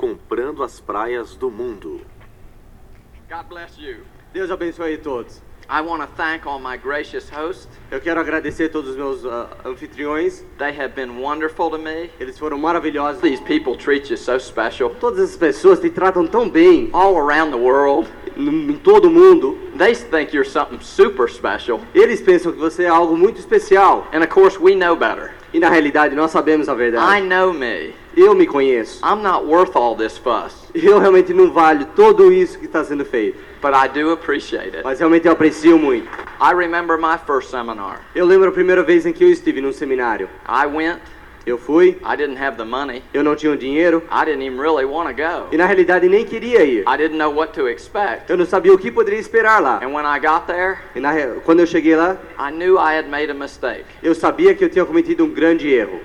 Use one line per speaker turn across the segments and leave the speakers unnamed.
comprando as praias do mundo.
God bless you.
Deus abençoe todos.
I want to thank all my gracious hosts.
Eu quero agradecer todos os meus ah, anfitriões.
They have been wonderful to me.
Eles foram maravilhosos.
These people treat you so special.
Todas essas pessoas te tratam tão bem
All around the world,
em todo o mundo.
they think you're something super special.
Eles pensam que você é algo muito especial.
And of course, we know better.
E na realidade nós sabemos a
I
verdade.
know me.
Eu me conheço.
I'm not worth all this fuss,
Eu realmente não valho tudo isso que está sendo feito.
but I do appreciate it.
Mas realmente eu aprecio muito.
I remember my first seminar.
Eu lembro a primeira vez em que eu estive num seminário.
I went,
Eu fui,
I didn't have the money,
eu não tinha o dinheiro
I didn't even really want to
e
go.
na realidade nem queria ir.
I didn't know what to expect.
Eu não sabia o que poderia esperar lá.
And when I got there,
E na quando eu cheguei lá,
I knew I had made a mistake.
eu sabia que eu tinha cometido um grande erro.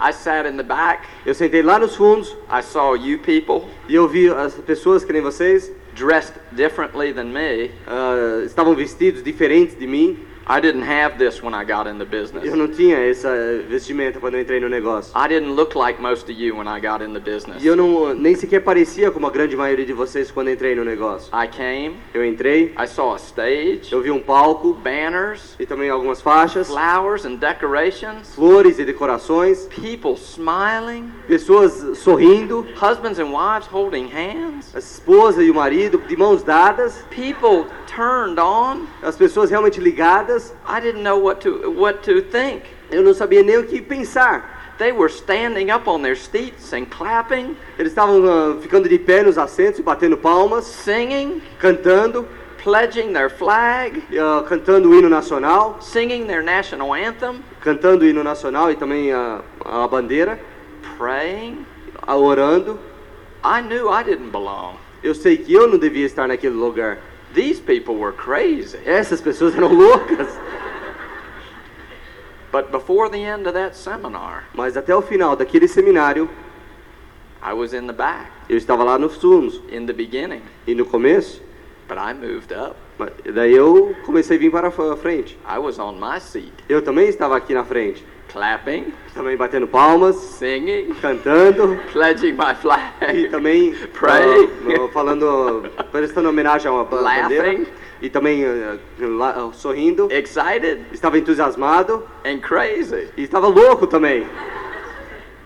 I sat in the back,
Eu sentei lá nos fundos
I saw you people
e eu vi as pessoas que nem vocês
dressed differently than me.
ah, estavam vestidos diferentes de mim.
I didn't have this when I got in the business.
Eu não tinha essa vestimenta quando eu entrei no negócio.
I didn't look like most of you when I got in the business.
E eu não nem sequer parecia como a grande maioria de vocês quando entrei no negócio.
I came,
Eu entrei,
I saw a stage,
eu vi um palco
banners,
e também algumas faixas,
flowers and decorations,
flores e decorações,
people smiling,
pessoas sorrindo,
husbands and wives holding hands,
a esposa e o marido de mãos dadas,
people turned on.
as pessoas realmente ligadas.
I didn't know what to what to think.
Eu não sabia nem o que pensar.
They were standing up on their seats and clapping,
Eles estavam ah, ficando de pé nos assentos e batendo palmas,
singing,
cantando,
pledging their flag,
ah, cantando o hino nacional,
singing their national anthem,
cantando o hino nacional e também a, a bandeira,
praying.
orando.
I knew I didn't belong.
Eu sei que eu não devia estar naquele lugar.
These people were crazy.
Essas pessoas eram loucas.
But before the end of that seminar,
Mas até o final daquele seminário,
I was in the back
eu estava lá nos fundos.
in the beginning,
E no começo,
but I moved up.
mas daí eu comecei a vir para a frente.
I was on my seat,
Eu também estava aqui na frente.
Clapping,
Também batendo palmas,
singing,
cantando
pledging my
e
flag,
também
Pray.
ah, falando, prestando homenagem a uma ba- bandeira.
Laughing.
E também ah, sorrindo.
excited
Estava entusiasmado
and crazy.
e estava louco também.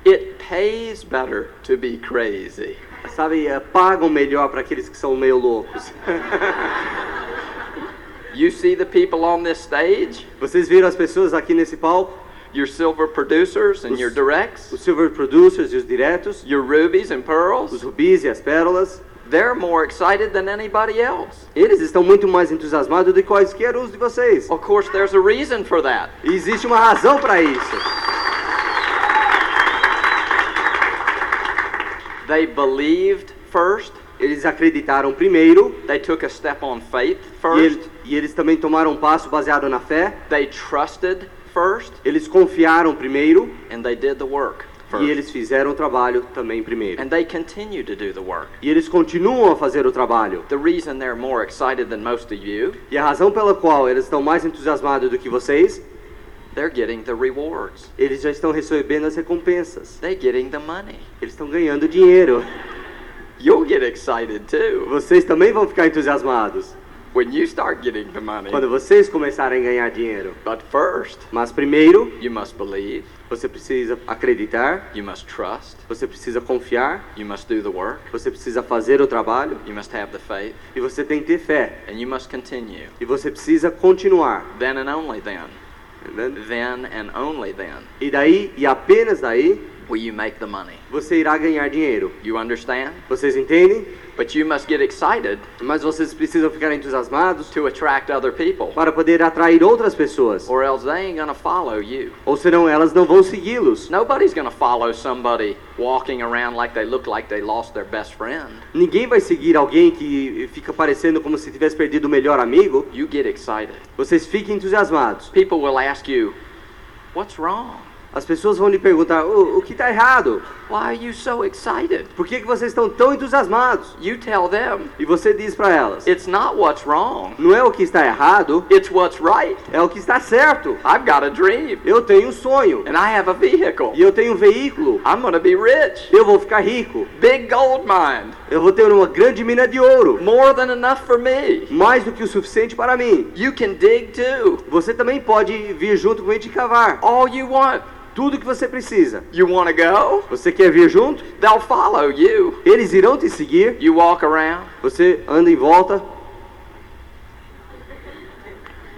It pays better to be crazy.
Sabe, eh, pagam melhor para aqueles que são meio loucos.
You see the people on this stage,
Vocês viram as pessoas aqui nesse palco?
Your silver producers and your directs,
Os silver producers e os diretos,
your rubies and
os
pearls.
rubis e as pérolas.
They're more excited than anybody else.
Eles estão muito mais entusiasmados do que quaisquer uns de vocês.
Of course, there's a reason for that.
E existe uma razão para isso.
They believed first,
Eles acreditaram primeiro
they took a step on faith
e
first,
eles, e eles também tomaram um passo baseado na fé.
they trusted first,
Eles confiaram primeiro
and they did the work first.
e eles fizeram o trabalho também primeiro.
And they continue to do the work.
E eles continuam a fazer o trabalho.
The reason they're more excited than most of you,
E a razão pela qual eles estão mais entusiasmados do que vocês,
they're getting the rewards.
eles já estão recebendo as recompensas.
They're getting the money.
Eles estão ganhando dinheiro.
You'll get excited too
Vocês também vão ficar entusiasmados
when you start getting the money.
quando vocês começarem a ganhar dinheiro.
But first,
Mas primeiro,
you must believe,
você precisa acreditar,
you must trust,
você precisa confiar,
you must do the work,
você precisa fazer o trabalho
you must have the faith,
e você tem que ter fé.
and you must continue.
E você precisa continuar.
Then and only then,
entendeu?
then and only then,
E daí, e apenas daí,
will you make the money.
você irá ganhar dinheiro.
You understand?
Vocês entendem?
But you must get excited
Mas vocês precisam ficar entusiasmados
to attract other people,
para poder atrair outras pessoas.
or else they ain't gonna follow you.
Ou senão elas não vão segui-los.
Nobody's gonna follow somebody walking around like they look like they lost their best friend.
Ninguém vai seguir alguém que fica parecendo como se tivesse perdido o melhor amigo.
You get excited.
Vocês fiquem entusiasmados.
People will ask you, What's wrong?
As pessoas vão lhe perguntar: o, o que está errado?
Why are you so excited?
Por que, que vocês estão tão entusiasmados?
You tell them
E você diz para elas:
it's not what's wrong,
não é o que está errado,
it's what's right.
é o que está certo.
I've got a dream
Eu tenho um sonho
and I have a vehicle.
e eu tenho um veículo.
I'm to be rich.
Eu vou ficar rico.
Big gold mine.
Eu vou ter uma grande mina de ouro,
More than enough for me.
mais do que o suficiente para mim.
You can dig too.
Você também pode vir junto com a gente cavar.
All you want.
Tudo que você precisa.
You want to go?
Você quer vir junto?
They'll follow you.
Eles irão te seguir.
You walk around,
Você anda em volta.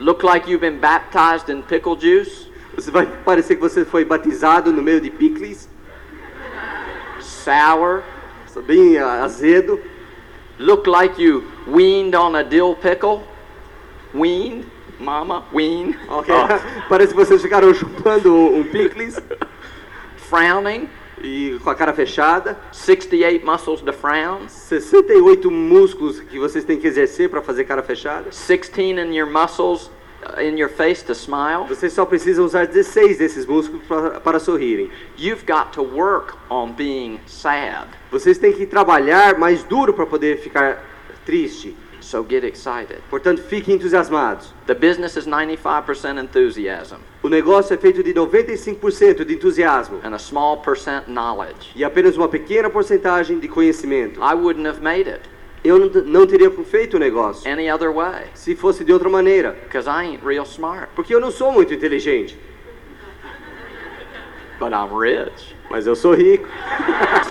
look like you've been baptized in pickle juice,
Você vai parecer que você foi batizado no meio de picles,
sour,
bem ah, azedo.
look like you weaned on a dill pickle. Weaned, mama, wean.
Ok?
Oh.
Parece que vocês ficaram chupando um, um picles
Frowning,
e com a cara fechada.
68 muscles to frown,
68 músculos que vocês têm que exercer para fazer cara fechada.
16 in your muscles uh, in your face to smile.
Vocês só precisam usar 16 desses músculos pra, para sorrirem.
You've got to work on being sad.
Vocês têm que trabalhar mais duro para poder ficar triste.
So get excited.
Portanto, fiquem entusiasmados.
The business is 95% enthusiasm
O negócio é feito de 95% de entusiasmo
and a small percent knowledge.
e apenas uma pequena porcentagem de conhecimento.
I wouldn't have made it
Eu não, não teria feito o negócio
any other way
se fosse de outra maneira,
because I ain't real smart,
porque eu não sou muito inteligente,
but I'm rich.
Mas eu sou rico.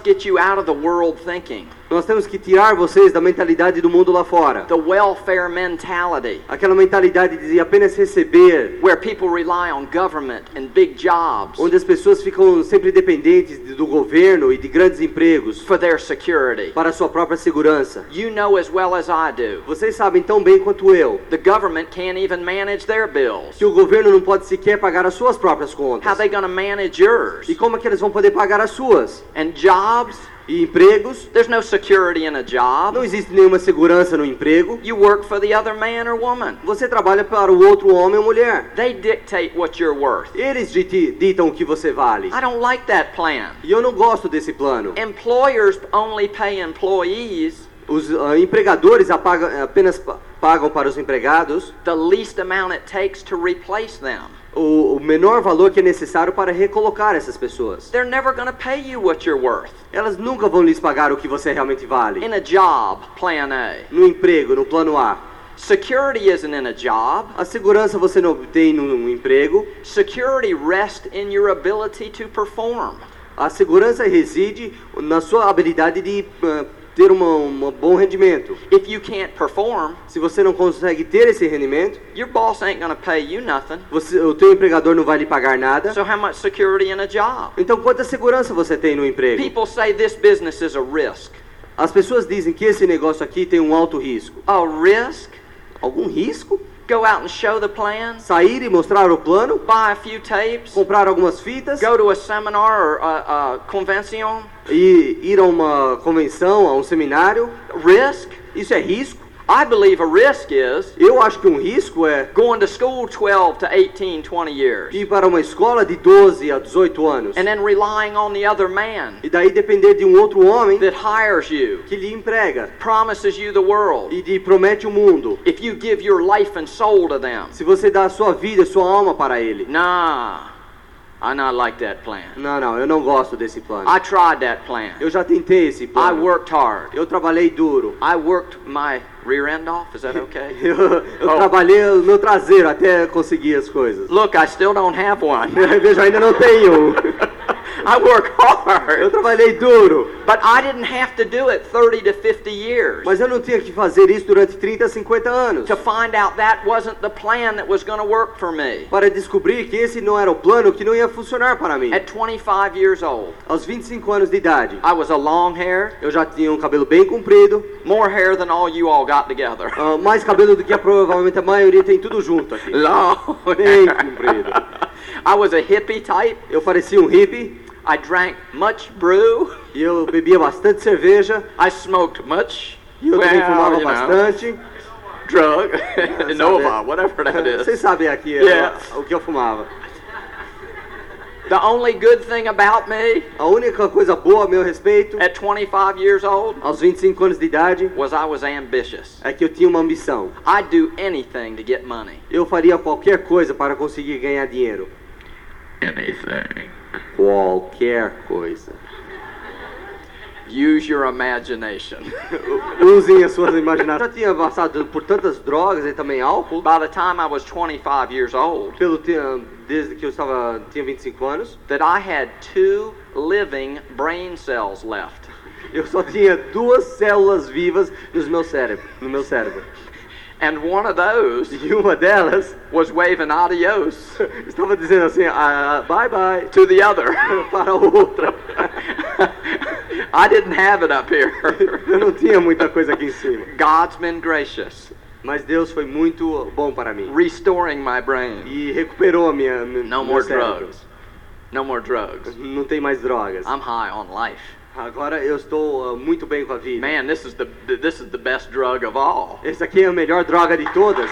Get you out of the world thinking,
Nós temos que tirar vocês da mentalidade do mundo lá fora.
the welfare mentality
Aquela mentalidade de apenas receber,
where people rely on government and big jobs
onde as pessoas ficam sempre dependentes de- do governo e de grandes empregos
for their security.
para sua própria segurança.
You know as well as I do,
Vocês sabem tão bem quanto eu
the government can't even manage their bills.
que o governo não pode sequer pagar as suas próprias
How
contas.
they going to manage yours?
E como é que eles vão poder pagar as suas?
And jobs?
E empregos?
There's no security in a job.
Não existe nenhuma segurança no emprego.
You work for the other man or woman.
Você trabalha para o outro homem ou mulher.
They dictate what you're worth.
Eles ditam o que você vale.
I don't like that plan.
E eu não gosto desse plano.
Employers only pay employees
Os ah, empregadores apaga- apenas pa- pagam para os empregados
the least amount it takes to replace them.
O, o menor valor que é necessário para recolocar essas pessoas.
They're never to pay you what you're worth.
Elas nunca vão lhes pagar o que você realmente vale.
In a job, plan A.
No emprego, no plano A.
Security isn't in a job.
A segurança você não obtém num emprego.
Security rests in your ability to perform.
A segurança reside na sua habilidade de ah, ter uma, um bom rendimento.
If you can't perform,
Se você não consegue ter esse rendimento,
your boss ain't to pay you nothing.
você, o teu empregador não vai lhe pagar nada.
So how much security in a job?
Então, quanta segurança você tem no emprego?
People say this business is a risk.
As pessoas dizem que esse negócio aqui tem um alto risco.
A risk?
Algum risco?
Go out and show the plans,
Sair e mostrar o plano?
buy a few tapes,
Comprar algumas fitas?
go to a seminar or a, a convention.
E ir a uma convenção, a um seminário?
Risk?
Isso é risco?
I believe a risk is
Eu acho que um risco é
going to school 12 to 18, 20 years
ir para uma escola de 12 a 18 anos
and then relying on the other man
e daí depender de um outro homem
that hires you,
que lhe emprega
promises you the world.
e lhe promete o mundo.
If you give your life and soul to them.
Se você dá a sua vida, a sua alma para ele.
Nah, I not like that plan.
Não, não, eu não gosto desse plano.
I tried that plan.
Eu já tentei esse
I
plano.
worked hard.
Eu trabalhei duro.
I worked my rear end off. Is that okay?
Eu, eu
Oh.
trabalhei o meu traseiro até conseguir as coisas.
Look, I still don't have one.
Veja, ainda não tenho.
I work
Eu
hard.
trabalhei duro,
But I didn't have to do it 30 to 50 years
mas eu não tinha que fazer isso durante 30, 50 anos.
to find out that wasn't the plan that was going to work for me.
Para descobrir que esse não era o plano que não ia funcionar para mim.
At 25 years old,
Aos 25 anos de idade,
I was a long hair,
eu já tinha um cabelo bem comprido,
more hair than all you all got together.
ah, mais cabelo do que a, provavelmente a maioria tem tudo junto aqui.
Long.
Bem comprido.
I was a hippie type.
Eu parecia um hippie
I drank much brew.
eu bebia bastante cerveja
I smoked much.
e eu também fumava
you know,
bastante.
drug, Nova,
Sabe?
whatever that is.
Vocês sabem aqui é,
Yeah.
o que eu fumava.
The only good thing about me
A única coisa boa a meu respeito,
at 25 years old
aos 25 anos de idade,
was I was ambitious.
é que eu tinha uma ambição.
I'd do anything to get money.
Eu faria qualquer coisa para conseguir ganhar dinheiro.
Anything.
Qualquer coisa.
Use your imagination.
Usem as suas imaginações. Eu já tinha passado por tantas drogas e também álcool.
By the time I was 25 years old,
Pelo te- desde que eu estava tinha 25 anos,
that I had two living brain cells left.
eu só tinha duas células vivas no meu cérebro, no meu cérebro.
And one of those
E uma delas
was waving adios
estava dizendo assim, ah, bye bye,
to the other.
para outra.
I didn't have it up here.
Eu não tinha muita coisa aqui em cima.
God's been gracious,
Mas Deus foi muito bom para mim.
restoring my brain.
E recuperou a minha,
No more
cérebro.
drugs. No more drugs.
Não tem mais drogas.
I'm high on life.
Agora eu estou ah, muito bem com a vida.
Man, this is the this is the best drug of all.
Essa aqui é a melhor droga de todas.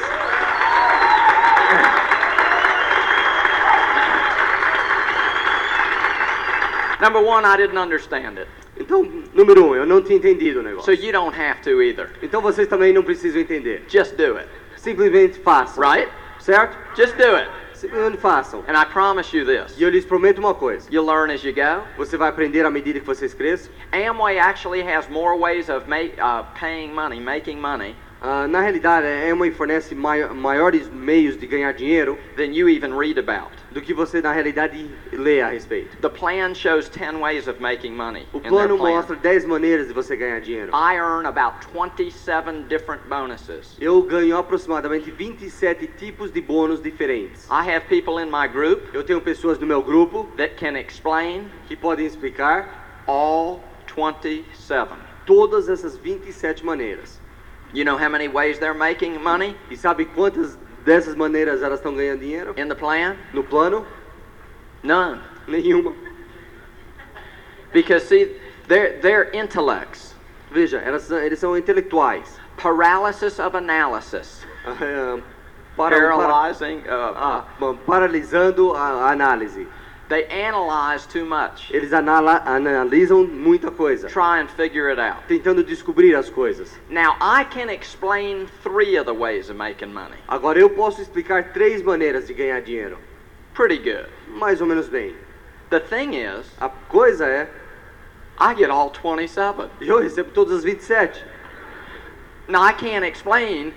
Number one, I didn't understand it.
Então, número um, eu não tinha entendido o
So
negócio.
you don't have to either.
Então vocês também não precisam entender.
Just do it.
Simplesmente façam.
Right?
Certo?
Just do it.
Simplesmente façam.
And I promise you this.
E eu lhes prometo uma coisa.
You'll learn as you go.
Você vai aprender à medida que vocês cresçam.
Amway actually has more ways of ma- uh, paying money, making money,
Ah, na realidade, a Amway fornece mai- maiores meios de ganhar dinheiro
than you even read about.
do que você, na realidade, lê a respeito.
The plan shows 10 ways of making money.
O plano
plan.
mostra 10 maneiras de você ganhar dinheiro.
I earn about 27 different bonuses.
Eu ganho aproximadamente 27 tipos de bônus diferentes.
I have people in my group
Eu tenho pessoas no meu grupo
that can explain
que podem explicar
all 27.
todas essas 27 maneiras.
You know how many ways they're making money
E sabe quantas dessas maneiras elas estão ganhando dinheiro?
in the plan?
No plano?
None.
Nenhuma.
Because see, they're, they're intellects.
Veja, elas, eles são intelectuais.
Paralysis of analysis.
Ah, para,
Paralyzing. Uh,
ah, paralisando a análise.
They analyze too much.
Eles anala- analisam muita coisa,
Try and figure it out.
tentando descobrir as coisas.
Now, I can explain three of the ways of making money.
Agora eu posso explicar três maneiras de ganhar dinheiro.
Pretty good.
Mais ou menos bem.
The thing is,
A coisa é,
I get all 27.
eu recebo todas as 27,
Now, I can't explain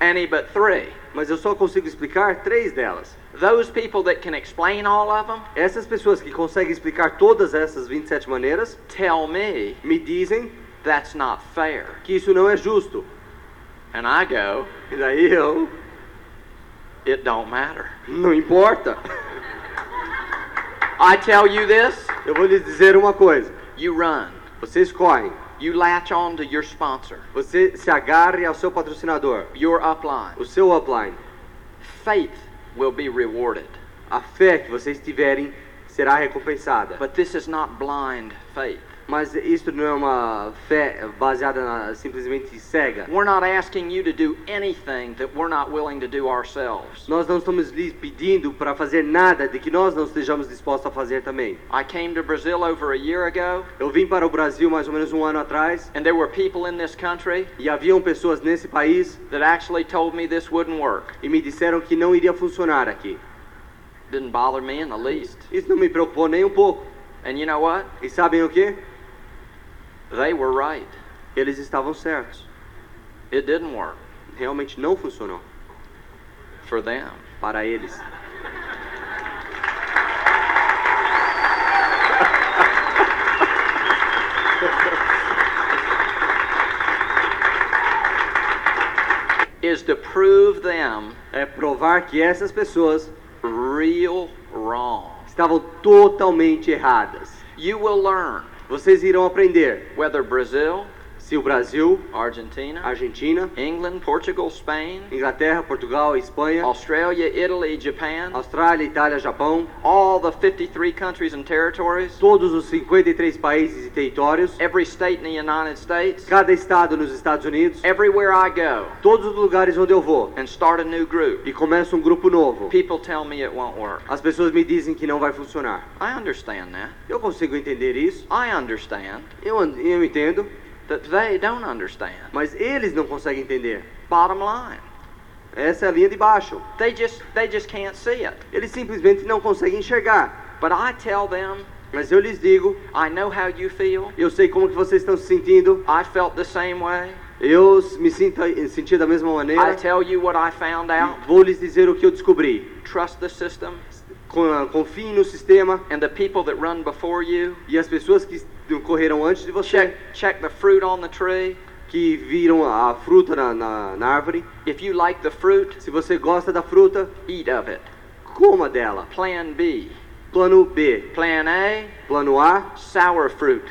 any but three.
mas eu só consigo explicar três delas.
Those people that can explain all of them
Essas pessoas que conseguem explicar todas essas 27 maneiras
tell me
me dizem
that's not fair.
que isso não é justo.
And I go,
E daí eu,
it don't matter.
não importa.
I tell you this,
Eu vou lhes dizer uma coisa.
you run.
Vocês correm.
You latch on to your sponsor,
Você se agarre ao seu patrocinador,
your upline.
o seu upline.
Faith will be rewarded.
A fé que vocês tiverem será recompensada.
But this is not blind faith.
Mas isso não é uma fé baseada na, simplesmente cega.
We're not asking you to do anything that we're not willing to do ourselves.
Nós não estamos lhes pedindo para fazer nada de que nós não estejamos dispostos a fazer também.
I came to Brazil over a year ago,
Eu vim para o Brasil mais ou menos um ano atrás
and there were people in this country
e haviam pessoas nesse país
that actually told me this wouldn't work.
e me disseram que não iria funcionar aqui.
Didn't bother me in the least.
Isso não me preocupou nem um pouco.
And you know what?
E sabem o que?
They were right.
Eles estavam certos.
It didn't work
Realmente não funcionou
for them.
para eles.
Is to prove them
É provar que essas pessoas
real wrong.
estavam totalmente erradas.
You will learn
Vocês irão aprender.
Whether Brazil,
Se o Brasil,
Argentina,
Argentina,
England, Portugal, Spain,
Inglaterra, Portugal, Espanha,
Australia, Italy, Japan,
Austrália, Itália, Japão,
all the 53 countries and territories,
todos os 53 países e territórios,
every state in the United States,
cada estado nos Estados Unidos,
everywhere I go,
todos os lugares onde eu vou
and start a new group,
e começo um grupo novo.
people tell me it won't work.
As pessoas me dizem que não vai funcionar.
I understand that.
Eu consigo entender isso,
I understand
eu, eu entendo,
that they don't understand.
mas eles não conseguem entender.
Bottom line,
Essa é a linha de baixo.
they just they just can't see it.
Eles simplesmente não conseguem enxergar.
But I tell them,
Mas eu lhes digo,
I know how you feel.
eu sei como que vocês estão se sentindo.
I felt the same way.
Eu me sinto, senti da mesma
I
maneira.
tell you what I found out.
Vou lhes dizer o que eu descobri.
Trust the system
Con- Confiem no sistema
and the people that run before you.
e as pessoas que correram antes de você,
Check check the fruit on the tree.
que viram a fruta na, na, na árvore.
If you like the fruit,
Se você gosta da fruta,
eat of it.
coma dela.
Plan B.
Plano B.
Plan A,
Plano A,
sour fruit.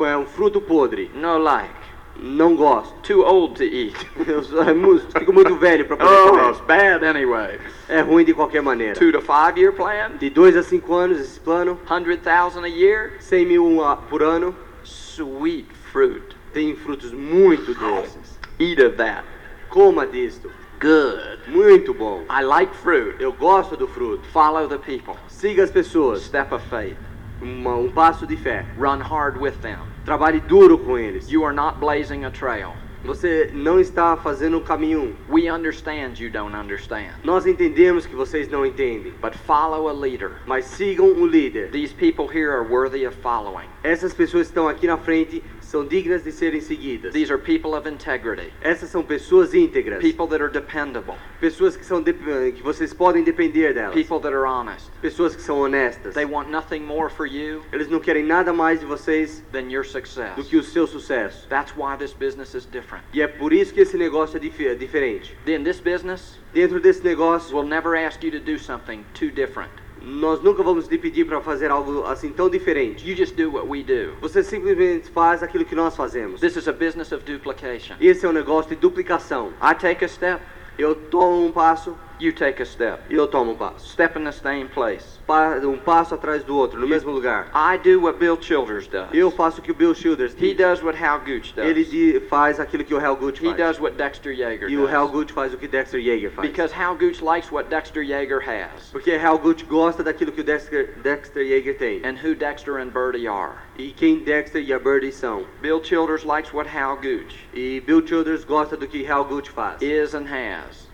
é um fruto podre.
No like.
Não gosto.
Too old to eat.
Eu é fico muito velho para poder
Oh, it's
comer.
bad anyway.
É ruim de qualquer maneira.
Two to five year plan,
De 2 a 5 anos esse plano,
100,000 a year.
100 mil por ano,
Sweet fruit.
tem frutos muito doces.
Eat of that.
Coma disto.
Good.
Muito bom.
I like fruit.
Eu gosto do fruto.
Follow the people.
Siga as pessoas.
Step of faith.
Uma- um passo de fé.
Run hard with them.
Trabalhe duro com eles.
You are not blazing a trail.
Você não está fazendo um caminho.
We understand you don't understand.
Nós entendemos que vocês não entendem.
But follow a leader.
Mas sigam o líder.
These people here are worthy of following.
Essas pessoas que estão aqui na frente são dignas de serem seguidas.
These are people of integrity.
Essas são pessoas íntegras.
People that are dependable.
Pessoas que, são de- que vocês podem depender delas.
People that are honest.
Pessoas que são honestas.
They want nothing more for you
Eles não querem nada mais de vocês
than your success.
do que o seu sucesso.
That's why this business is different.
E é por isso que esse negócio é dif- é diferente.
In this business,
Dentro desse negócio,
we'll never ask you to do something too different.
Nós nunca vamos lhe pedir para fazer algo assim tão diferente.
You just do what we do.
Você simplesmente faz aquilo que nós fazemos.
This is a business of duplication.
Esse é um negócio de duplicação.
I take a step,
Eu tomo um passo
you take a step.
eu tomo um passo.
Step in the same place.
Um passo atrás do outro, no mesmo lugar.
I do what Bill Childers does.
Eu faço o que o Bill Childers
He does what Hal Gooch
Ele
does.
faz aquilo que o Hal Gooch
He
faz.
does what Dexter Yeager
E o Hal
does.
Gooch faz o que Dexter Yeager faz.
Because Hal Gooch likes what Dexter Yeager has.
Porque Hal Gooch gosta daquilo que o Dexter, Dexter Yeager tem.
And who Dexter and Birdie are.
E quem Dexter e a Birdie são.
Bill Childers likes what Hal Gooch
E Bill Childers gosta do que Hal Gooch faz.
is and has.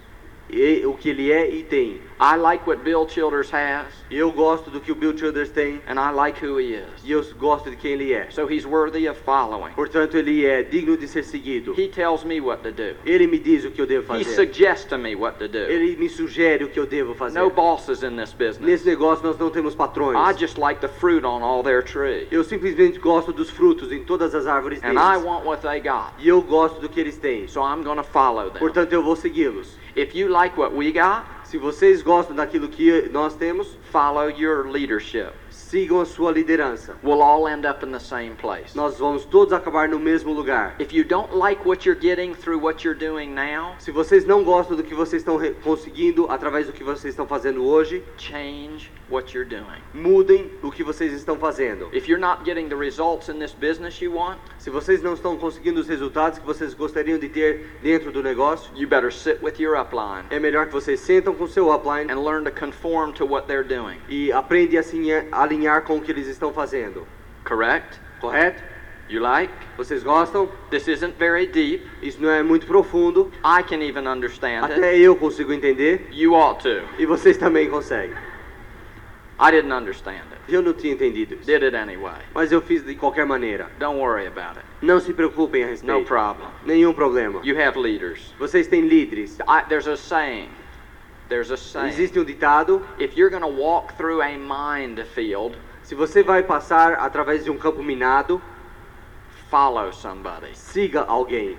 E o que ele é e tem.
I like what Bill Childers has,
eu gosto do que o Bill Childers tem.
and I like who he is.
E eu gosto de quem ele é.
So he's worthy of following.
Portanto, ele é digno de ser seguido.
He tells me what to do.
Ele me diz o que eu devo
He
fazer.
suggests to me what to do.
Ele me sugere o que eu devo fazer.
No bosses in this business.
Nesse negócio nós não temos patrões.
I just like the fruit on all their tree.
Eu simplesmente gosto dos frutos em todas as árvores
And I
deles.
want what they got.
E eu gosto do que eles têm.
So I'm going to follow them.
Portanto, eu vou segui-los.
If you like what we got,
Se vocês gostam daquilo que nós temos,
follow your leadership.
Sigam a sua liderança.
We'll all end up in the same place.
Nós vamos todos acabar no mesmo lugar.
If you don't like what you're getting through what you're doing now,
Se vocês não gostam do que vocês estão conseguindo através do que vocês estão fazendo hoje,
change what you're doing.
mudem o que vocês estão fazendo.
If you're not getting the results in this business you want,
Se vocês não estão conseguindo os resultados que vocês gostariam de ter dentro do negócio,
you better sit with your upline
é melhor que vocês sentam com seu upline
and learn to conform to what they're doing.
e aprendem a se alinhar com o que eles estão fazendo.
Correct?
Correto?
You like?
Vocês gostam?
This isn't very deep.
Isso não é muito profundo.
I can even understand it.
Até eu consigo entender
You ought to.
e vocês também conseguem.
I didn't understand it.
Eu não tinha entendido isso.
Did it anyway.
Mas eu fiz de qualquer maneira.
Don't worry about it.
Não se preocupem a
No
respeito.
problem.
Nenhum problema.
You have leaders.
Vocês têm líderes.
I, there's a saying.
Existe um ditado:
If you're going to walk through a field,
se você vai passar através de um campo minado,
follow somebody
siga alguém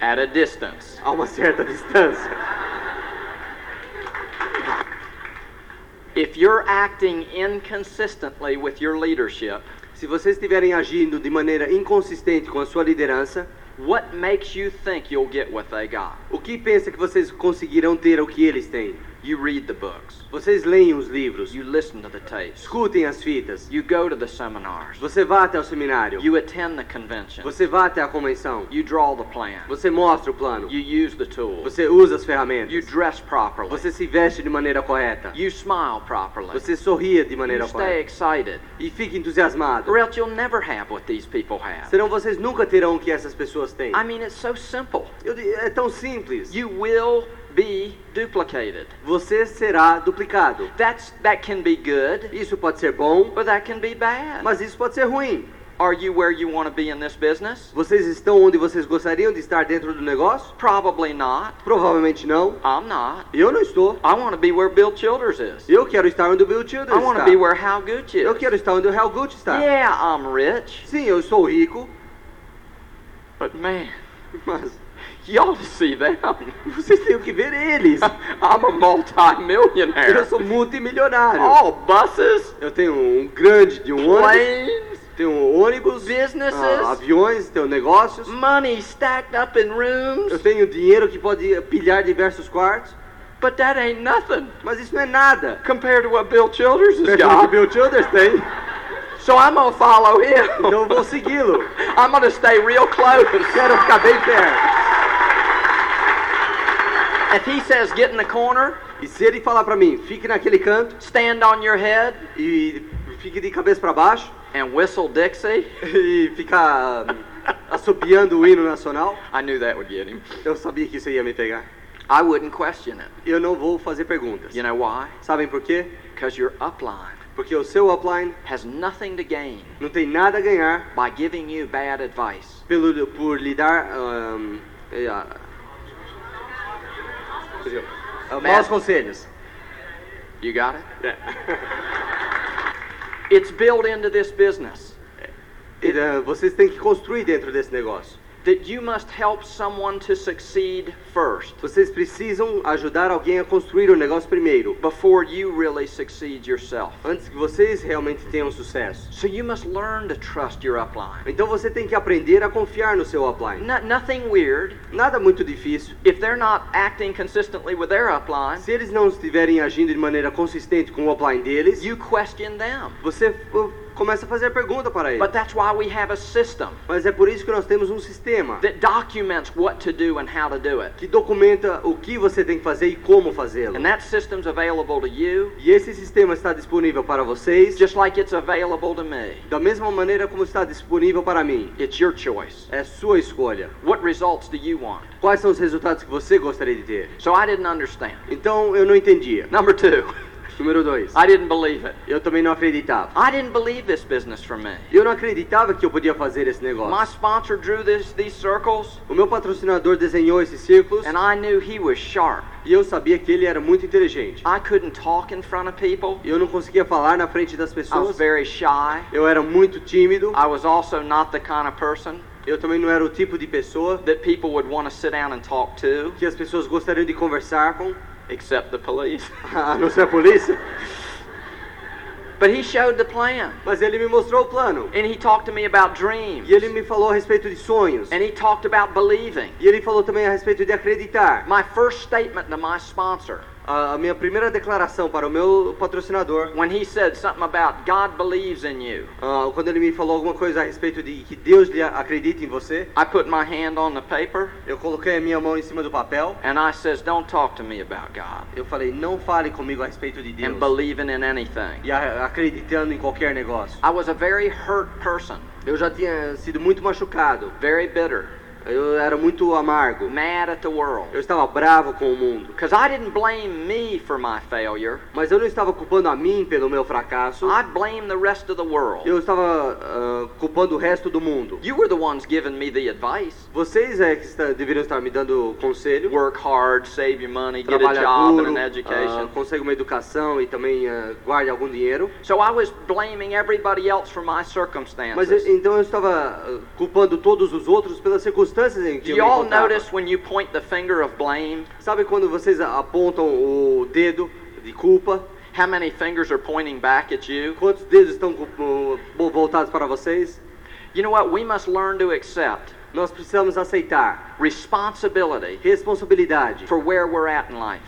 at a distance.
a uma certa distância.
If you're acting inconsistently with your leadership,
Se vocês estiverem agindo de maneira inconsistente com a sua liderança,
what makes you think you'll get what they got?
o que pensa que vocês conseguirão ter o que eles têm?
You read the books,
Vocês leem os livros,
you listen to the tapes,
escutem as fitas,
you go to the seminars,
você vá até o seminário,
you attend the convention,
você vá até a convenção,
you draw the plan,
você mostra o plano,
you use the tools,
você usa as
you
ferramentas,
dress properly,
você se veste de maneira correta,
you smile properly,
você sorria de
you
maneira
stay
correta.
excited,
e fique entusiasmado.
or else you'll never have what these people have.
Senão vocês nunca terão o que essas pessoas têm.
I mean, it's so simple.
Eu é tão simples.
You will be duplicated.
Você será duplicado.
That's that can be good,
Isso pode ser bom,
but that can be bad.
mas isso pode ser ruim.
Are you where you want to be in this business?
Vocês estão onde vocês gostariam de estar dentro do negócio?
Probably not.
Provavelmente não.
I'm not.
Eu não estou.
I want to be where Bill Childers is.
Eu quero estar onde o Bill Childers
I want to
está.
be where Hal Gooch is.
Eu quero estar onde o Hal Gooch está.
Yeah, I'm rich,
Sim, eu sou rico,
but man,
mas
you ought to see them.
vocês têm que ver eles.
I'm a multi-millionaire.
Eu sou multimilionário.
All buses,
Eu tenho um grande de um ônibus,
planes,
tenho um ônibus,
businesses,
ah, aviões, tenho negócios.
money stacked up in
Eu
rooms,
tenho dinheiro que pode pilhar diversos quartos.
but that ain't nothing
Mas isso não é nada.
compared to what Bill Childers has
do que
got.
Bill Childers tem.
So I'm gonna follow him.
Então eu vou segui-lo.
I'm gonna stay real close.
Quero ficar bem perto.
If he says get in the corner,
E se ele falar pra mim, fique naquele canto
stand on your head,
e fique de cabeça pra baixo
and whistle Dixie,
e ficar hum, assobiando o hino nacional,
I knew that would get him.
eu sabia que isso ia me pegar.
I wouldn't question it.
Eu não vou fazer perguntas.
You know why?
Sabem por quê?
Because your upline
Porque o seu upline
has nothing to gain
não tem nada a ganhar
by giving you bad advice.
pelo, por lhe dar hum, é, ah, ah, maus conselhos.
You got it? It's built into this business
E, ah, vocês têm que construir dentro desse negócio.
That you must help someone to succeed first
Vocês precisam ajudar alguém a construir o negócio primeiro,
before you really succeed yourself.
antes que vocês realmente tenham sucesso.
So you must learn to trust your upline.
Então você tem que aprender a confiar no seu upline.
No, nothing weird.
Nada muito difícil.
If they're not acting consistently with their upline,
Se eles não estiverem agindo de maneira consistente com o upline deles,
you question them.
você começa a fazer pergunta para eles.
But that's why we have a system
Mas é por isso que nós temos um sistema
that documents what to do and how to do it.
que documenta o que você tem que fazer e como fazê-lo.
And that system's available to you
E esse sistema está disponível para vocês
just like it's available to me.
da mesma maneira como está disponível para mim.
It's your choice.
É sua escolha.
What results do you want?
Quais são os resultados que você gostaria de ter?
So I didn't understand.
Então eu não entendia.
Number two,
Número dois.
I didn't believe it.
Eu também não acreditava.
I didn't believe this business for me.
Eu não acreditava que eu podia fazer esse
My
negócio.
sponsor drew this, these circles,
O meu patrocinador desenhou esses círculos
and I knew he was sharp.
e eu sabia que ele era muito inteligente.
I couldn't talk in front of people.
Eu não conseguia falar na frente das
I was
pessoas.
very shy.
Eu era muito tímido.
I was also not the kind of person
Eu também não era o tipo de pessoa
that people would want to sit down and talk to,
que as pessoas gostariam de conversar com,
except the police.
a não ser a polícia.
But he showed the plan,
Mas ele me mostrou o plano.
and he talked to me about dreams,
E ele me falou a respeito de sonhos.
and he talked about believing.
E ele falou também a respeito de acreditar.
My first statement to my sponsor,
A, minha primeira declaração para o meu patrocinador,
when he said something about God believes in you,
ah, quando ele me falou alguma coisa a respeito de que Deus lhe acredita em você,
I put my hand on the paper
eu coloquei a minha mão em cima do papel.
and I says, "Don't talk to me about God
Eu falei, não fale comigo a respeito de Deus.
and believing in anything."
E acreditando em qualquer negócio.
I was a very hurt person,
Eu já tinha sido muito machucado.
very bitter,
Eu era muito amargo.
mad at the world.
Eu estava bravo com o mundo.
Because I didn't blame me for my failure.
Mas eu não estava culpando a mim pelo meu fracasso.
I blamed the rest of the world.
Eu estava ah, culpando o resto do mundo.
You were the ones giving me the advice.
Vocês é que está, deveriam estar me dando conselho.
Work hard, save your money, get a
Trabalha
job
duro,
and an
ah,
education.
consegue uma educação e também ah, guarde algum dinheiro.
So I was blaming everybody else for my
Mas
circumstances.
eu- então eu estava ah, culpando todos os outros pelas circunstâncias em que
Do
eu
y'all
encontrava.
notice when you point the finger of blame?
Sabe quando vocês apontam o dedo de culpa?
How many fingers are pointing back at you?
Quantos dedos estão uh, voltados para vocês?
You know what? We must learn to accept
Nós precisamos aceitar
responsibility
responsabilidade
for where we're at in life.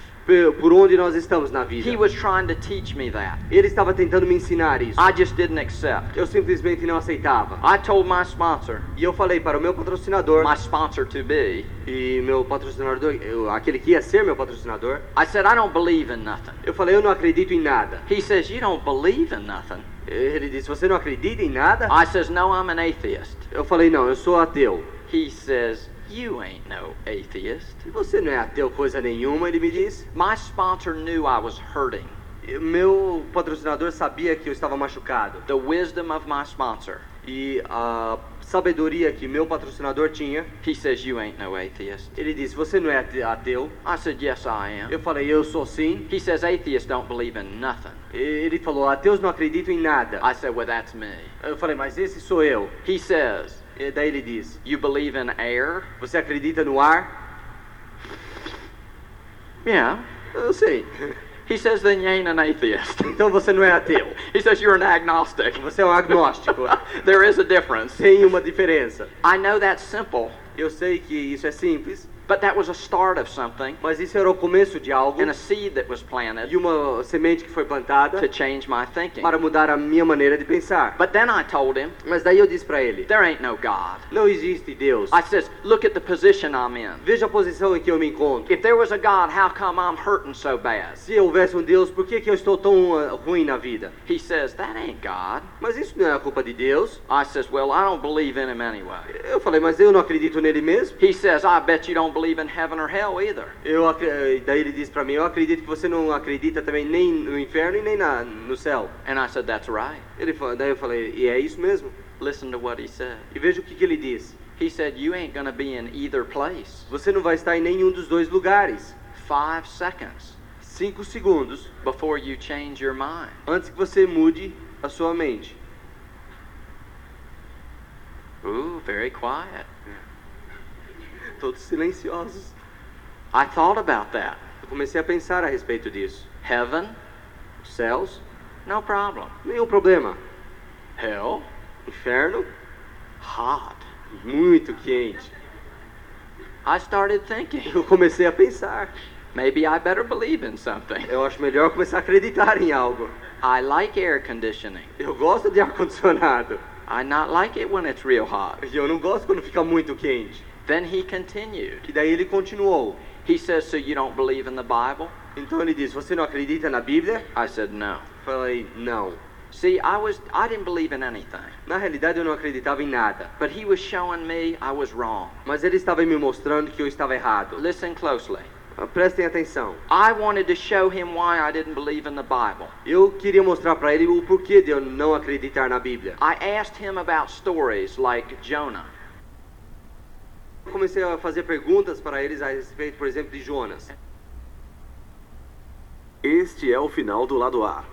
Por onde nós estamos na vida.
He was trying to teach me that.
Ele estava tentando me ensinar isso.
I just didn't accept.
Eu simplesmente não aceitava.
I told my sponsor,
E eu falei para o meu patrocinador
my sponsor to be,
e meu patrocinador, eu- aquele que ia ser meu patrocinador,
I said, I don't believe in nothing.
eu falei, eu não acredito em nada.
He says, You don't believe in nothing.
Ele disse, você não acredita em nada?
I says, No, I'm an atheist.
Eu falei, não, eu sou ateu.
He says, You ain't no atheist.
Você não é ateu coisa nenhuma, ele me disse.
My sponsor knew I was hurting.
Meu patrocinador sabia que eu estava machucado.
The wisdom of my sponsor.
E a sabedoria que meu patrocinador tinha,
He says, You ain't no atheist.
ele disse, você não é ate- ateu?
I said, Yes, I am.
Eu falei, eu sou sim.
He says, Atheists don't believe in nothing.
Ele falou, ateus não acreditam em nada.
I said, Well, that's me.
Eu falei, mas esse sou eu.
He says,
daí ele diz,
You believe in air?
você acredita no ar?
Yeah.
Eu sei.
He says, Then you ain't an atheist.
Então você não é ateu.
He says, You're an agnostic.
Você é um agnóstico.
there is a difference.
Tem uma diferença.
I know that's simple,
Eu sei que isso é simples,
but that was a start of something
mas isso era o começo de algo
and a seed that was
e
planted
uma semente que foi plantada
to change my thinking.
para mudar a minha maneira de pensar.
But then I told him,
Mas daí eu disse para ele,
There ain't no God.
não existe Deus.
I says, Look at the position I'm in.
Veja a posição em que eu me encontro.
If there was a God, how come I'm hurting so bad?
Se houvesse um Deus, por que, que eu estou tão uh, ruim na vida?
He says, That ain't God.
Mas isso não é a culpa de Deus.
I says, Well, I don't believe in him anyway.
Eu falei, mas eu não acredito nele mesmo.
He says, I bet you don't believe in heaven or hell either.
Eu, daí ele disse para mim, eu acredito que você não acredita também nem no inferno e nem na, no céu.
And I said, That's right.
Ele, daí eu falei, e é isso mesmo?
Listen to what he said.
E veja o que, que ele diz.
He said, You ain't to be in either place.
Você não vai estar em nenhum dos dois lugares.
Five seconds
Cinco segundos
before you change your mind.
antes que você mude a sua mente.
Ooh, very quiet.
Todos silenciosos.
I thought about that.
Eu comecei a pensar a respeito disso.
Heaven,
Os céus,
no problem.
nenhum problema.
Hell,
Inferno,
hot.
muito quente.
I started thinking,
Eu comecei a pensar.
maybe I better believe in something.
Eu acho melhor começar a acreditar em algo.
I like air conditioning.
Eu gosto de ar-condicionado.
I not like it when it's real hot.
Eu não gosto quando fica muito quente.
Then he continued.
Daí ele continuou.
He says, So you don't believe in the Bible?
Então ele disse: Você não acredita na Bíblia?
I said, No.
Falei: Não.
See, I was I didn't believe in anything.
Na realidade eu não acreditava em nada.
But he was showing me I was wrong.
Mas ele estava me mostrando que eu estava errado.
Listen closely.
Ah, Prestem atenção.
I wanted to show him why I didn't believe in the Bible.
Eu queria mostrar para ele o porquê de eu não acreditar na Bíblia.
I asked him about stories like Jonah.
Comecei a fazer perguntas para eles a respeito, por exemplo, de Jonas.
Este é o final do lado A.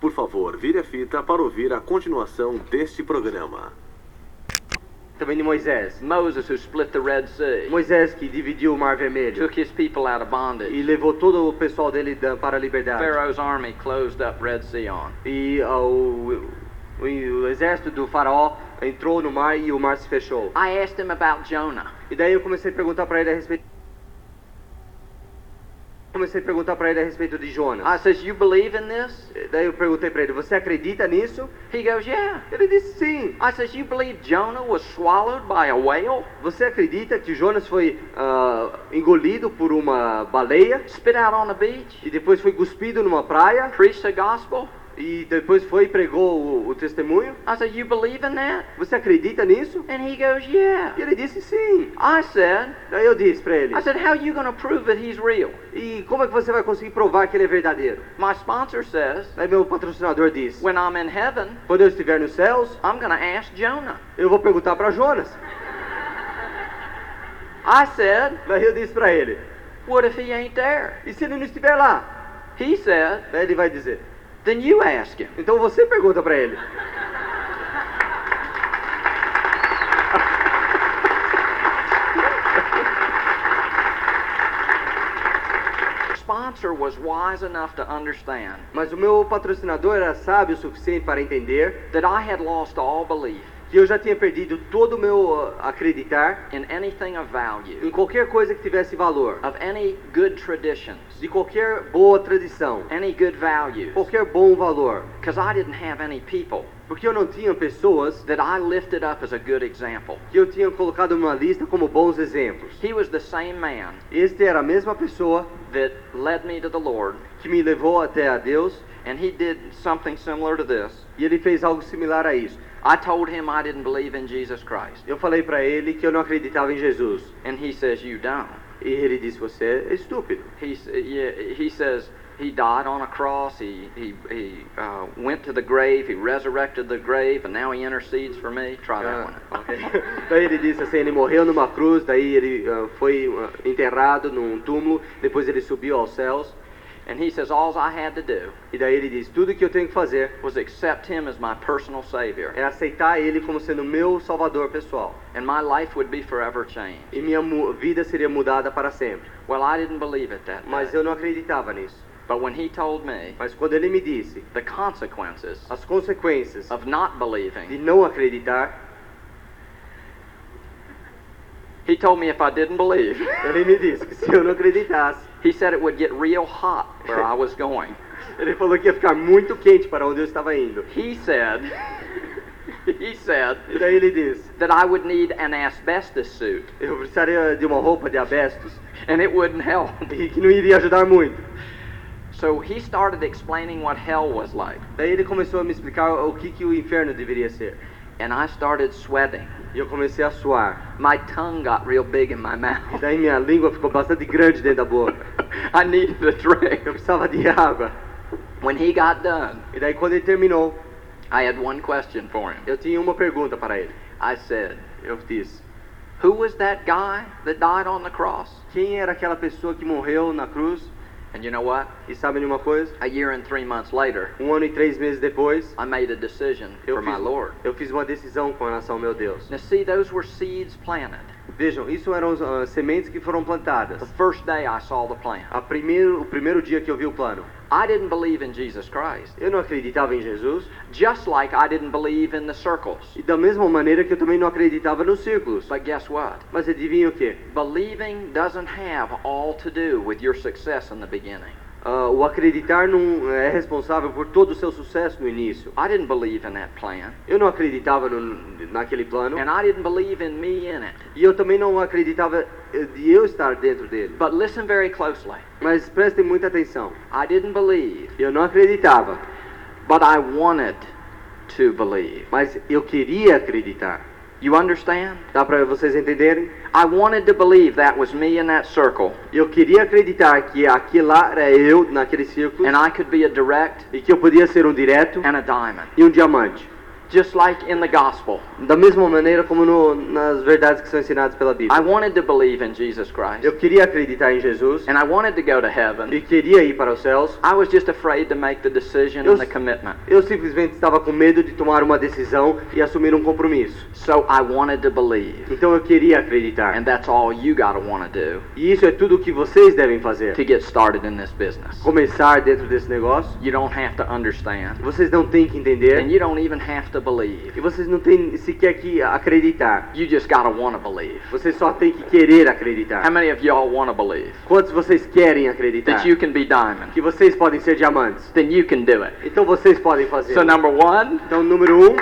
Por favor, vire a fita para ouvir a continuação deste programa.
Também de Moisés.
Moses, who split the Red Sea,
Moisés que dividiu o Mar Vermelho
took his people out of
e
bondage.
levou todo o pessoal dele para a liberdade.
Pharaoh's army closed up Red Sea on.
E o, o, o exército do faraó entrou no mar e o mar se fechou.
I asked him about Jonah.
E daí eu comecei a perguntar para ele a respeito comecei a perguntar para ele a respeito de Jonas.
I says, You believe in this?
Daí eu perguntei para ele: "Você acredita nisso?"
He goes, Yeah.
Ele disse: "Sim."
I says, You believe Jonah was swallowed by a whale?
Você acredita que Jonas foi ah, engolido por uma baleia
Spit out on the beach?
e depois foi cuspido numa praia
Preached the gospel?
E depois foi e pregou o, o testemunho?
I said, You believe in that?
Você acredita nisso?
And he goes, Yeah.
E ele disse: "Sim."
I said,
Daí eu disse para ele:
I said, How are you going to prove that he's real?
"E como é que você vai conseguir provar que ele é verdadeiro?"
My sponsor says,
Daí meu patrocinador disse:
When I'm in heaven,
"Quando eu estiver nos céus,
I'm going to ask Jonah.
eu vou perguntar para Jonas."
I said,
Daí eu disse para ele:
What if he ain't there?
"E se ele não estiver lá?"
He said,
Daí ele vai dizer:
Then you ask him.
"Então você pergunta para ele."
sponsor was wise enough to understand
Mas o meu patrocinador era sábio o suficiente para entender
that I had lost all belief
que eu já tinha perdido todo o meu ah, acreditar
in anything of value,
em qualquer coisa que tivesse valor,
of any good traditions,
de qualquer boa tradição,
any good values,
qualquer bom valor,
because I didn't have any people
porque eu não tinha pessoas
that I lifted up as a good example.
que eu tinha colocado numa lista como bons exemplos.
He was the same man
Este era a mesma pessoa
that led me to the Lord,
que me levou até a Deus
and he did something similar to this.
e ele fez algo similar a isso.
I told him I didn't believe in Jesus Christ,
Eu falei para ele que eu não acreditava em Jesus
and he says, You don't.
e ele disse: "Você é estúpido."
He, yeah, he says he died on a cross. He, he, he uh, went to the grave. He resurrected the grave, and now he intercedes for me. Try that one.
Ah, ok. Daí ele disse assim, ele morreu numa cruz, daí ele ah, foi ah, enterrado num túmulo, depois ele subiu aos céus,
And he says all I had to do
e daí ele disse, tudo que eu tenho que fazer
was accept him as my personal Savior,
é aceitar ele como sendo meu salvador pessoal.
and my life would be forever changed.
E minha vida seria mudada para sempre.
Well, I didn't believe it that
Mas eu não acreditava nisso.
But when he told me
Mas quando ele me disse
the consequences
as consequências
of not
de
believing,
não acreditar,
he told me if I didn't believe,
ele me disse que se eu não acreditasse,
he said it would get real hot where I was going.
ele falou que ia ficar muito quente para onde eu estava indo.
He said, he said
E daí ele disse,
that I would need an asbestos suit,
eu precisaria de uma roupa de abestos
and it wouldn't help.
e que não iria ajudar muito.
So he started explaining what hell was like,
Daí ele começou a me explicar o que, que o inferno deveria ser.
and I started sweating.
E eu comecei a suar.
My tongue got real big in my
E
mouth.
daí minha língua ficou bastante grande dentro da boca.
I needed a drink.
Eu precisava de água.
When he got done,
E daí quando ele terminou,
I had one question for him.
eu tinha uma pergunta para ele.
I said,
Eu disse:
Who was that guy that died on the cross?
Quem era aquela pessoa que morreu na cruz?
And you know what?
E sabe de uma coisa?
A year and three months later,
Um ano e três meses depois,
I made a decision
eu
for my
fiz,
Lord.
eu fiz uma decisão com relação ao meu Deus.
Now, see, those were seeds planted.
Vejam, isso eram ah, sementes que foram plantadas.
The first day I saw the plant.
A primeiro, o primeiro dia que eu vi o plano.
I didn't believe in Jesus Christ,
Eu não acreditava em Jesus.
just like I didn't believe in the circles.
E da mesma maneira que eu também não acreditava nos círculos.
But guess what?
Mas adivinha o que?
Believing doesn't have all to do with your success in the beginning.
Ah, o acreditar não é responsável por todo o seu sucesso no início.
I didn't believe in that plan,
Eu não acreditava no, naquele plano.
and I didn't believe in me in it.
E eu também não acreditava eh, de eu estar dentro dele.
But listen very closely.
Mas prestem muita atenção.
I didn't believe,
Eu não acreditava,
but I wanted to believe.
mas eu queria acreditar.
You understand?
Dá para vocês entenderem?
I wanted to believe that was me in that circle,
Eu queria acreditar que aquilo lá era eu naquele círculo
and I could be a direct
e que eu podia ser um direto
and a diamond,
e um diamante.
Just like in the gospel.
Da mesma maneira como no, nas verdades que são ensinadas pela
I
Bíblia.
wanted to believe in Jesus Christ,
Eu queria acreditar em Jesus
and I wanted to go to
e
heaven.
queria ir para os céus.
I was just afraid to make the decision
Eu-
and the commitment.
Eu simplesmente estava com medo de tomar uma decisão e assumir um compromisso.
So I wanted to believe.
Então eu queria acreditar.
And that's all you got to want to do
E isso é tudo o que vocês devem fazer.
to get started in this business.
Começar dentro desse negócio.
You don't have to understand,
Vocês não têm que
and
entender.
you don't even have to believe.
E vocês não têm sequer que acreditar.
You just got to want to believe.
Vocês só têm que querer
How
acreditar.
many of y'all want to believe
Quantos vocês querem acreditar?
that you can be diamond?
Que vocês podem ser diamantes.
Then you can do it.
Então vocês podem fazer.
So number one,
Então, número um,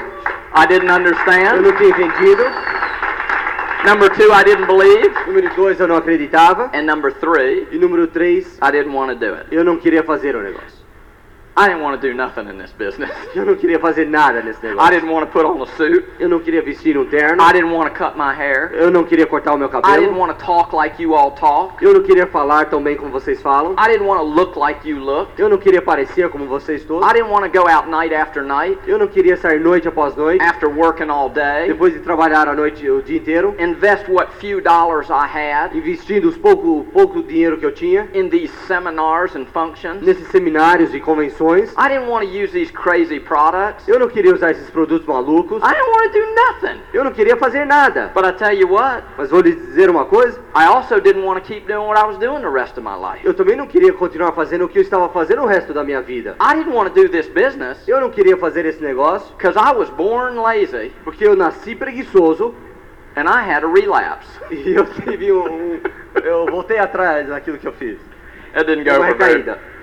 I didn't
eu
understand.
não tinha entendido.
Number two, I didn't believe.
Número dois, eu não acreditava.
And number three,
E número três,
I didn't want to do it.
eu não queria fazer o negócio.
I didn't want to do nothing in this business.
Eu não queria fazer nada nesse
I
negócio.
didn't want to put on a suit.
Eu não queria vestir um terno.
I didn't want to cut my hair.
Eu não queria cortar o meu
I didn't
cabelo.
want to talk like you all talk.
Eu não queria falar tão bem como vocês falam.
I didn't want to look like you look.
Eu não queria parecer como vocês todos.
I didn't want to go out night after night
Eu não queria sair noite após noite,
after working all day,
depois de trabalhar a noite o dia inteiro,
invest what few dollars I had
investindo os pouco pouco dinheiro que eu tinha
in these seminars and functions
nesses seminários e convenções ambições.
I didn't want to use these crazy products.
Eu não queria usar esses produtos malucos.
I didn't want to do nothing.
Eu não queria fazer nada.
But I tell you what,
Mas vou lhe dizer uma coisa.
I also didn't want to keep doing what I was doing the rest of my life.
Eu também não queria continuar fazendo o que eu estava fazendo o resto da minha vida.
I didn't want to do this business
Eu não queria fazer esse negócio
because I was born lazy
porque eu nasci preguiçoso
and I had a relapse.
e eu tive um, um- eu voltei atrás daquilo que eu fiz.
It didn't
Uma
go for very.
recaída.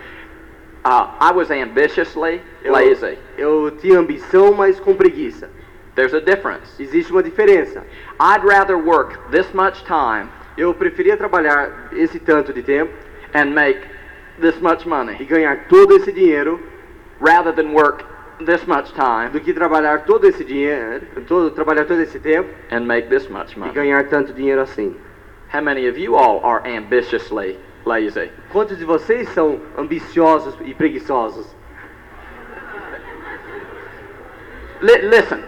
Uh, I was ambitiously
Eu,
lazy.
eu tinha ambição, mas com preguiça.
There's a difference.
Existe uma diferença.
I'd rather work this much time
Eu preferia trabalhar esse tanto de tempo
and make this much
e
money
ganhar todo esse dinheiro
rather than work this much time
do que trabalhar todo esse dinheiro, todo, trabalhar todo esse tempo
and make this much
e
money.
ganhar tanto dinheiro assim.
How many of you all are ambitiously lazy?
Quantos de vocês são ambiciosos e preguiçosos?
Li- listen,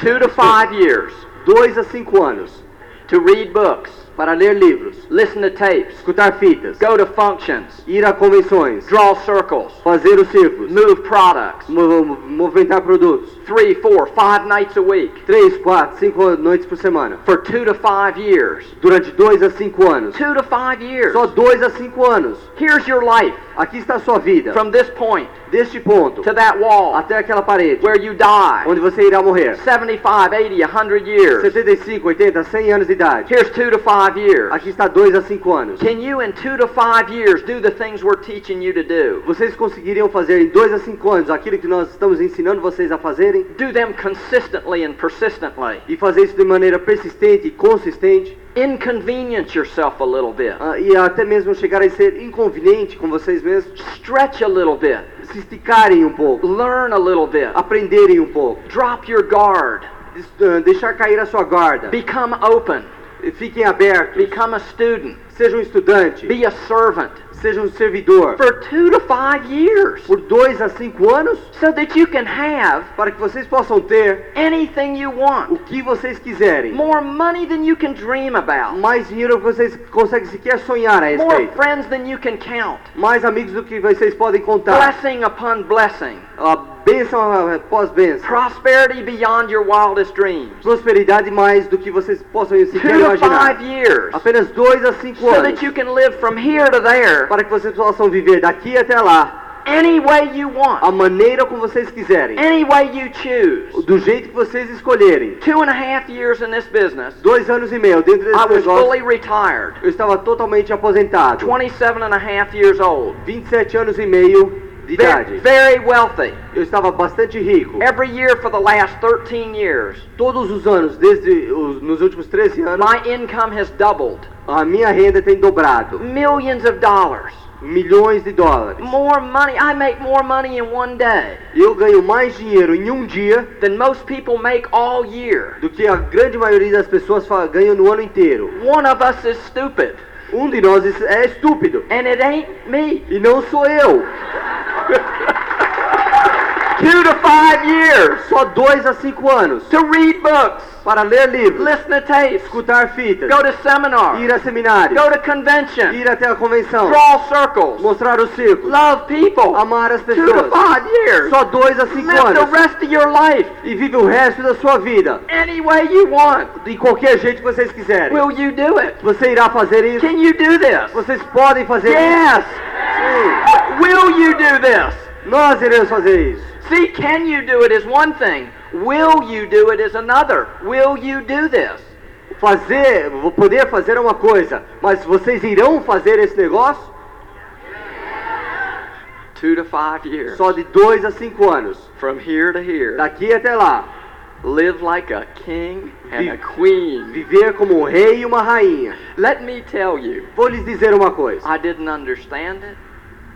two to five years.
Dois a cinco anos.
To read books,
para ler livros,
listen to tapes,
escutar fitas,
go to functions,
ir a convenções,
draw circles,
fazer os círculos,
move products,
mo- mo- movimentar produtos.
Three, four, five nights a week
Três, quatro, cinco noites por semana.
for two to five years.
Durante dois a cinco anos.
Two to five years.
Só dois a cinco anos.
Here's your life
Aqui está a sua vida.
from this point
Deste ponto
to that wall
até aquela parede,
where you die.
onde você irá morrer.
75, 80, 100 years.
75, 80, 100 anos de idade.
Here's two to five years.
Aqui está dois a cinco anos.
Can you, in two to five years, do the things we're teaching you to do?
Vocês conseguiriam fazer em dois a cinco anos aquilo que nós estamos ensinando vocês a fazerem?
Do them consistently and persistently.
E fazer isso de maneira persistente e consistente?
Inconvenience yourself a little bit.
ah, e até mesmo chegar a ser inconveniente com vocês mesmos?
Stretch a little bit.
Se esticarem um pouco,
Learn a little bit.
aprenderem um pouco,
Drop your guard.
ah, deixar cair a sua guarda,
Become open.
Fiquem abertos,
Become a student.
sejam um estudante,
Be a servant.
Seja um servidor.
For two to five years.
Por dois a cinco anos,
So that you can have
para que vocês possam ter
anything you
o
want.
que vocês quiserem.
More money than you can dream about.
Mais dinheiro que vocês conseguem sequer sonhar a
More
respeito.
friends than you can count.
Mais amigos do que vocês podem contar.
Blessing upon blessing.
Bênção após bênção.
Prosperity beyond your wildest dreams.
Prosperidade mais do que vocês possam
Two
sequer
to
imaginar.
five years.
Apenas dois a cinco
So
anos.
that you can live from here to there
Para que vocês possam viver daqui até lá.
any way you
A
want.
maneira como vocês quiserem.
Any way you choose.
Do jeito que vocês escolherem.
Two and a half years in this business.
Dois anos e meio dentro
I
desse
was fully
negócio.
retired.
Eu estava totalmente aposentado.
27 and a half years old.
27 anos e meio de idade.
very wealthy.
Eu estava bastante rico.
Every year for the last 13 years,
Todos os anos, desde os, nos últimos 13 anos,
my income has doubled.
a minha renda tem dobrado.
Millions of dollars.
Milhões de dólares.
More money. I make more money in one day
Eu ganho mais dinheiro em um dia
than most people make all year.
do que a grande maioria das pessoas ganham no ano inteiro.
One of us is stupid,
Um de nós é estúpido.
and it ain't me.
E não sou eu.
Two to five years
Só dois a cinco anos.
to read books,
Para ler livros,
listen to tapes,
escutar fitas,
go to seminars,
ir a seminários,
go to convention,
ir até a convenção,
draw circles,
mostrar os círculos,
love people.
amar as
Two to
pessoas.
five years.
Só dois a cinco
Live the
anos.
rest of your life
E vive o resto da sua vida.
any way you want.
De qualquer jeito que vocês quiserem.
Will you do it?
Você irá fazer isso?
Can you do this?
Vocês podem fazer
Yes.
isso?
Will you do this?
Nós iremos fazer isso.
See, can you do it is one thing. Will you do it is another. Will you do this?
Fazer, vou poder fazer é uma coisa, mas vocês irão fazer esse negócio?
Two to five years.
Só de dois a cinco anos.
From here to here.
Daqui até lá.
Live like a king and
Vi-
a queen.
Viver como um rei e uma rainha.
Let me tell you,
Vou lhes dizer uma coisa.
I didn't understand it.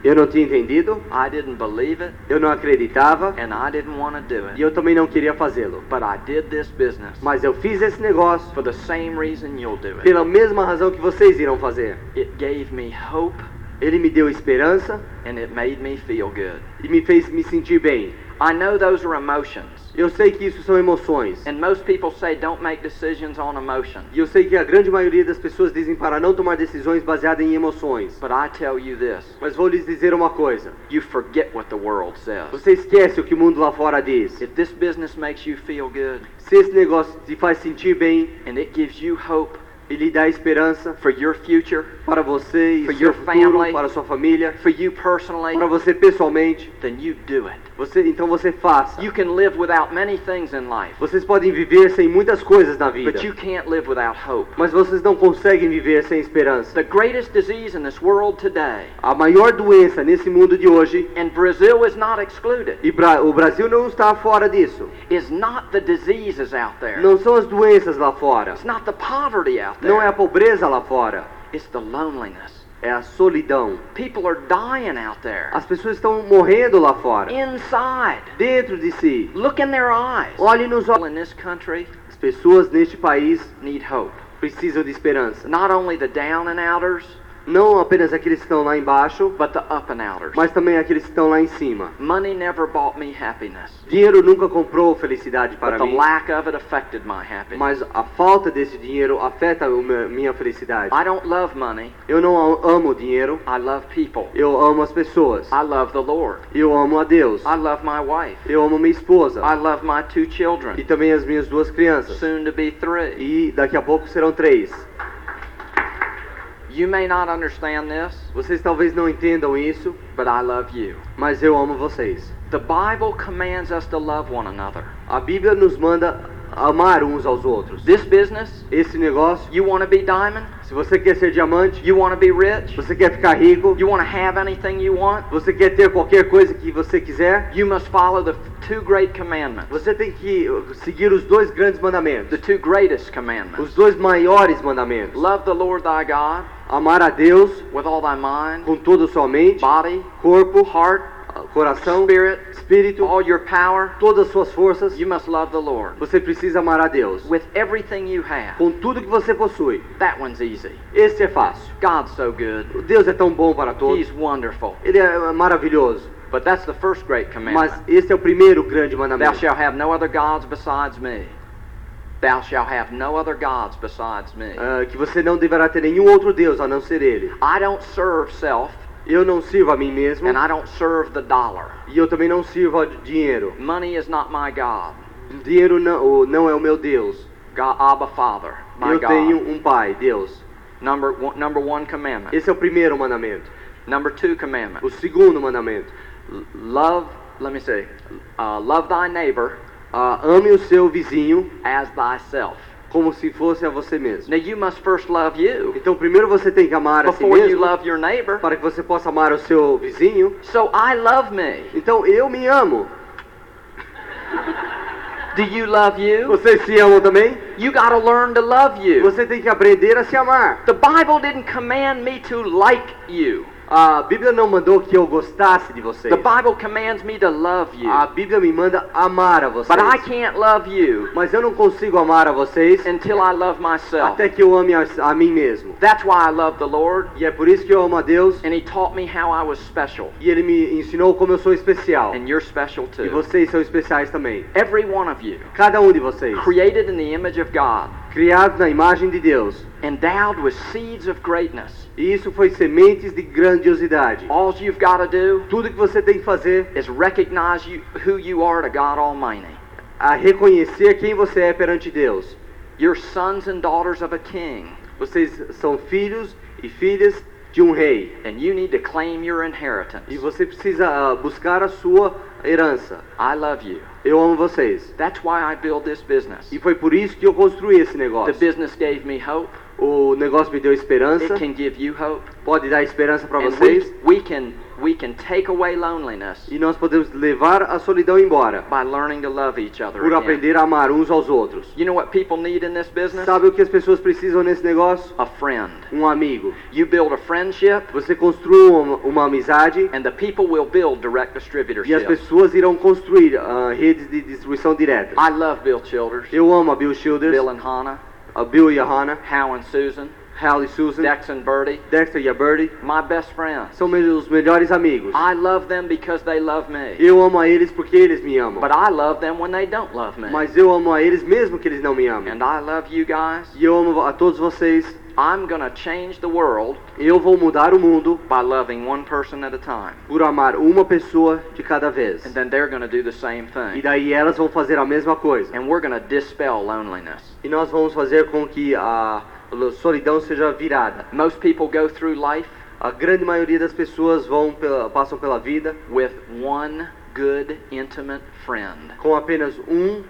Eu não tinha entendido,
I didn't believe it.
eu não acreditava
And I didn't want to do
e
it.
eu também não queria fazê-lo.
But I did this business
Mas eu fiz esse negócio
for the same reason you'll do it.
pela mesma razão que vocês irão fazer.
It gave me hope
Ele me deu esperança
and it made me feel good.
e me fez me sentir bem.
I know those are emotions.
Eu sei que isso são emoções.
And most people say don't make decisions on emotion.
E eu sei que a grande maioria das pessoas dizem para não tomar decisões baseadas em emoções.
But I tell you this
Mas vou lhes dizer uma coisa.
you forget what the world says.
Você esquece o que o mundo lá fora diz.
If this business makes you feel good
Se esse negócio te faz sentir bem
and it gives you hope
e lhe dá esperança
for your future,
para você e
For
seu
your
futuro,
family.
para sua família,
for you personally,
para você pessoalmente,
then you do it.
Você então você faça.
You can live without many things in life,
Vocês podem viver sem muitas coisas na vida,
but you can't live without hope.
mas vocês não conseguem viver sem esperança.
The greatest disease in this world today,
A maior doença nesse mundo de hoje,
and Brazil is not excluded,
e Bra- o Brasil não está fora disso,
is not the diseases out there.
não são as doenças lá fora,
It's not the poverty out
não é a
there.
pobreza lá fora,
It's the loneliness.
É a solidão.
People are dying out there.
As pessoas estão morrendo lá fora,
Inside.
dentro de si.
Look in their eyes.
Olhe nos olhos.
In this country
As pessoas neste país
need hope.
precisam de esperança.
Not only the down and outers,
Não apenas aqueles que estão lá embaixo,
but the up and outers.
mas também aqueles que estão lá em cima.
Money never bought me happiness,
Dinheiro nunca comprou felicidade para
but the
mim,
lack of it affected my happiness.
mas a falta desse dinheiro afeta meu- minha felicidade.
I don't love money.
Eu não a- amo dinheiro,
I love people.
eu amo as pessoas.
I love the Lord.
Eu amo a Deus.
I love my wife.
Eu amo minha esposa
I love my two
e
children,
também as minhas duas crianças.
soon to be three.
E daqui a pouco serão três.
You may not understand this,
Vocês talvez não entendam isso,
but I love you.
mas eu amo vocês.
The Bible commands us to love one another.
A Bíblia nos manda amar uns aos outros.
This business,
Esse negócio,
you want to be diamond?
se você quer ser diamante,
You want to be rich?
você quer ficar rico,
You want to have anything you want?
você quer ter qualquer coisa que você quiser,
You must follow the two great commandments,
você tem que seguir os dois grandes
the
mandamentos,
two greatest commandments.
os dois maiores mandamentos.
Love the Lord thy God
Amar a Deus
with all thy mind,
com toda a sua mente,
body,
corpo,
heart,
coração,
spirit,
espírito,
all your power.
todas as suas forças.
You must love the Lord
Você precisa amar a Deus
with everything you have.
com tudo que você possui.
That one's easy.
Esse é fácil.
God's so good.
Deus é tão bom para todos.
He's wonderful.
Ele é maravilhoso.
But that's the first great
Mas
commandment.
esse é o primeiro grande
Thou
mandamento.
shalt have no other gods besides me. Thou shalt have no other gods besides me.
Ah, que você não deverá ter nenhum outro Deus a não ser Ele.
I don't serve self,
Eu não sirvo a mim mesmo
and I don't serve the dollar.
e eu também não sirvo ao dinheiro.
Money is not my God.
Dinheiro não, não é o meu Deus.
God, Abba Father, my
Eu tenho
God.
um Pai, Deus.
Number one, number one commandment.
Esse é o primeiro mandamento.
Number two commandment.
O segundo mandamento.
Love, let me see. Uh, love thy neighbor
Ah, ame o seu vizinho
as thyself.
como se fosse a você mesmo.
Now you must first love you
Então, primeiro você tem que amar a si
before you
mesmo
love your neighbor.
para que você possa amar o seu vizinho.
So I love me.
Então, eu me amo.
Do you love you?
Vocês se amam também?
You got to learn to love you.
Você tem que aprender a se amar.
The Bible didn't command me to like you.
A Bíblia não mandou que eu gostasse de vocês.
The Bible commands me to love you.
A Bíblia me manda amar a vocês.
But I can't love you
Mas eu não consigo amar a vocês
until I love myself.
até que eu ame a, a mim mesmo.
That's why I love the Lord,
E é por isso que eu amo a Deus
and He taught me how I was special.
e Ele me ensinou como eu sou especial.
And you're special
E
too.
vocês são especiais também.
Every one of you,
Cada um de vocês.
created in the image of God,
Criados na imagem de Deus.
endowed with seeds of greatness.
E isso foi sementes de grandiosidade.
All you've got to do
Tudo que você tem que fazer
is recognize you, who you are to God Almighty.
é reconhecer quem você é perante Deus.
You're sons and daughters of a king,
Vocês são filhos e filhas de um rei.
and you need to claim your inheritance.
E você precisa ah, buscar a sua herança.
I love you.
Eu amo vocês.
That's why I build this business.
E foi por isso que eu construí esse
The
negócio.
business gave me hope.
O negócio me deu esperança.
It can give you hope.
Pode dar esperança para
And we,
vocês.
we can we can take away loneliness
E nós podemos levar a solidão embora.
by learning to love each other.
Por
again.
aprender a amar uns aos outros.
You know what people need in this business?
Sabe o que as pessoas precisam nesse negócio?
A friend.
Um amigo.
You build a friendship,
Você construa uma, uma amizade
and the people will build direct
e as pessoas irão construir ah, redes de distribuição direta.
I love Bill Childers,
Eu amo a Bill Childers,
Bill and Hannah,
Bill a Hannah,
Hal and Susan.
Hal e Susan,
Dex and Bertie,
Dexter e a Birdie,
my best friends.
são meus melhores amigos.
I love them because they love me.
Eu amo a eles porque eles me amam.
But I love them when they don't love me.
Mas eu amo a eles mesmo que eles não me amem.
And I love you guys.
E eu amo a todos vocês.
I'm to change the world
Eu vou mudar o mundo
by loving one person at a time.
por amar uma pessoa de cada vez.
And then they're to do the same
E
thing.
daí elas vão fazer a mesma coisa.
And we're to dispel loneliness.
E nós vamos fazer com que a solidão seja virada.
Most people go through life
A grande maioria das pessoas vão pela, passam pela vida
with one good, intimate friend.
com apenas um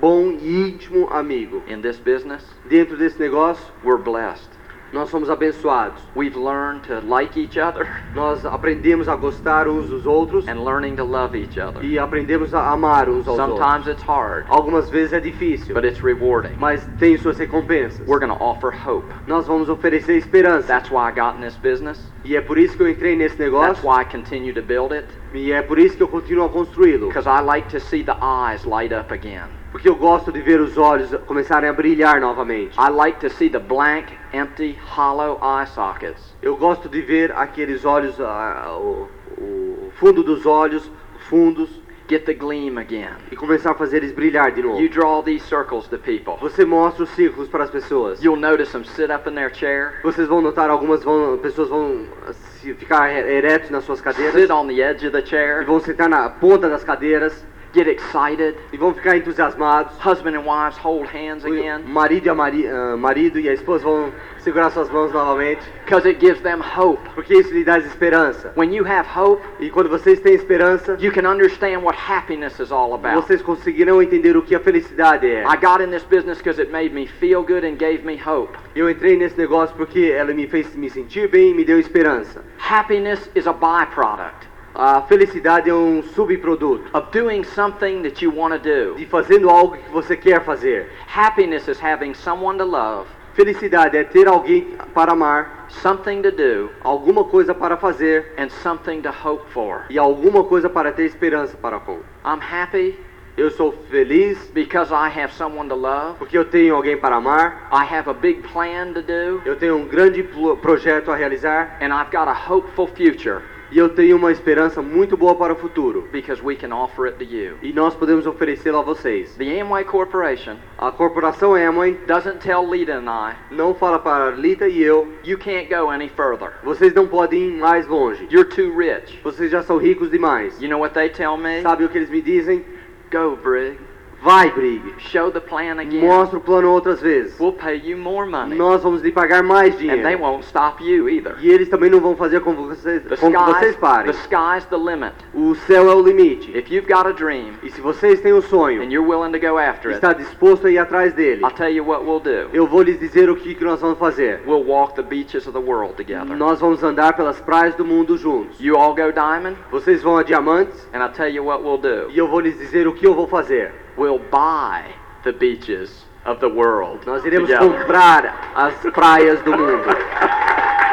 bom e íntimo amigo.
In this business,
Dentro desse negócio,
we're blessed.
nós somos abençoados.
We've learned to like each other
Nós aprendemos a gostar uns dos outros
and learning to love each other.
e aprendemos a amar uns aos outros.
Sometimes it's hard,
Algumas vezes é difícil,
but it's rewarding.
mas tem suas recompensas.
We're to offer hope.
Nós vamos oferecer esperança.
That's why I got in this business.
E é por isso que eu entrei nesse
That's
negócio
why I continue to build it.
E é por isso que eu continuo a construí-lo.
Because I like to see the eyes light up again.
Porque eu gosto de ver os olhos começarem a brilhar novamente.
I like to see the blank, empty, hollow eye sockets.
Eu gosto de ver aqueles olhos, ah, o, o fundo dos olhos, fundos,
Get the gleam again.
e começar a fazer eles brilhar de novo.
You draw these circles to people.
Você mostra os círculos para as pessoas.
You'll notice them sit up in their chair,
Vocês vão notar algumas vão, pessoas vão se ficar eretos nas suas cadeiras
sit on the edge of the
e
chair,
vão sentar na ponta das cadeiras
get excited.
e vão ficar entusiasmados.
Husband and wives hold hands
O
again
marido e, a mari, ah, marido e a esposa vão segurar suas mãos novamente,
because it gives them hope.
porque isso lhe dá esperança.
When you have hope,
E quando vocês têm esperança,
you can understand what happiness is all about.
vocês conseguirão entender o que a felicidade é.
I got in this business because it made me feel good and gave me hope.
Eu entrei nesse negócio porque ela me fez me sentir bem e me deu esperança.
Happiness is a byproduct
A felicidade é um subproduto
of doing something that you want to do.
de fazendo algo que você quer fazer.
Happiness is having someone to love,
Felicidade é ter alguém para amar,
something to do,
alguma coisa para fazer
and something to hope for.
e alguma coisa para ter esperança para com.
I'm happy
Eu sou feliz
because I have someone to love.
porque eu tenho alguém para amar,
I have a big plan to do,
eu tenho um grande projeto a realizar
and I've got a hopeful future
e eu tenho uma esperança muito boa para o futuro.
because we can offer it to you.
E nós podemos oferecê-lo a vocês.
The Amway Corporation
A corporação Amway
doesn't tell Lita and I,
não fala para Lita e eu,
you can't go any further.
vocês não podem ir mais longe.
You're too rich.
Vocês já são ricos demais.
You know what they tell me?
Sabe o que eles me dizem?
Go, Brig.
Vai, Brig.
Show the plan again.
Mostra o plano outras vezes.
We'll pay you more money.
Nós vamos lhe pagar mais
And they
dinheiro.
won't stop you either.
E eles também não vão fazer com, vocês,
The
com que vocês
sky's,
parem.
the sky's the limit.
O céu é o limite.
If you've got a dream
E se vocês têm um sonho
and you're willing to go after
e
it,
está disposto a ir atrás dele,
I'll tell you what we'll do.
eu vou lhes dizer o que, que nós vamos fazer.
We'll walk the beaches of the world together.
Nós vamos andar pelas praias do mundo juntos.
You all go diamond,
Vocês vão a Diamantes
and I'll tell you what we'll do.
e eu vou lhes dizer o que eu vou fazer.
We'll buy the beaches of the world.
Nós iremos
together.
comprar as praias do mundo.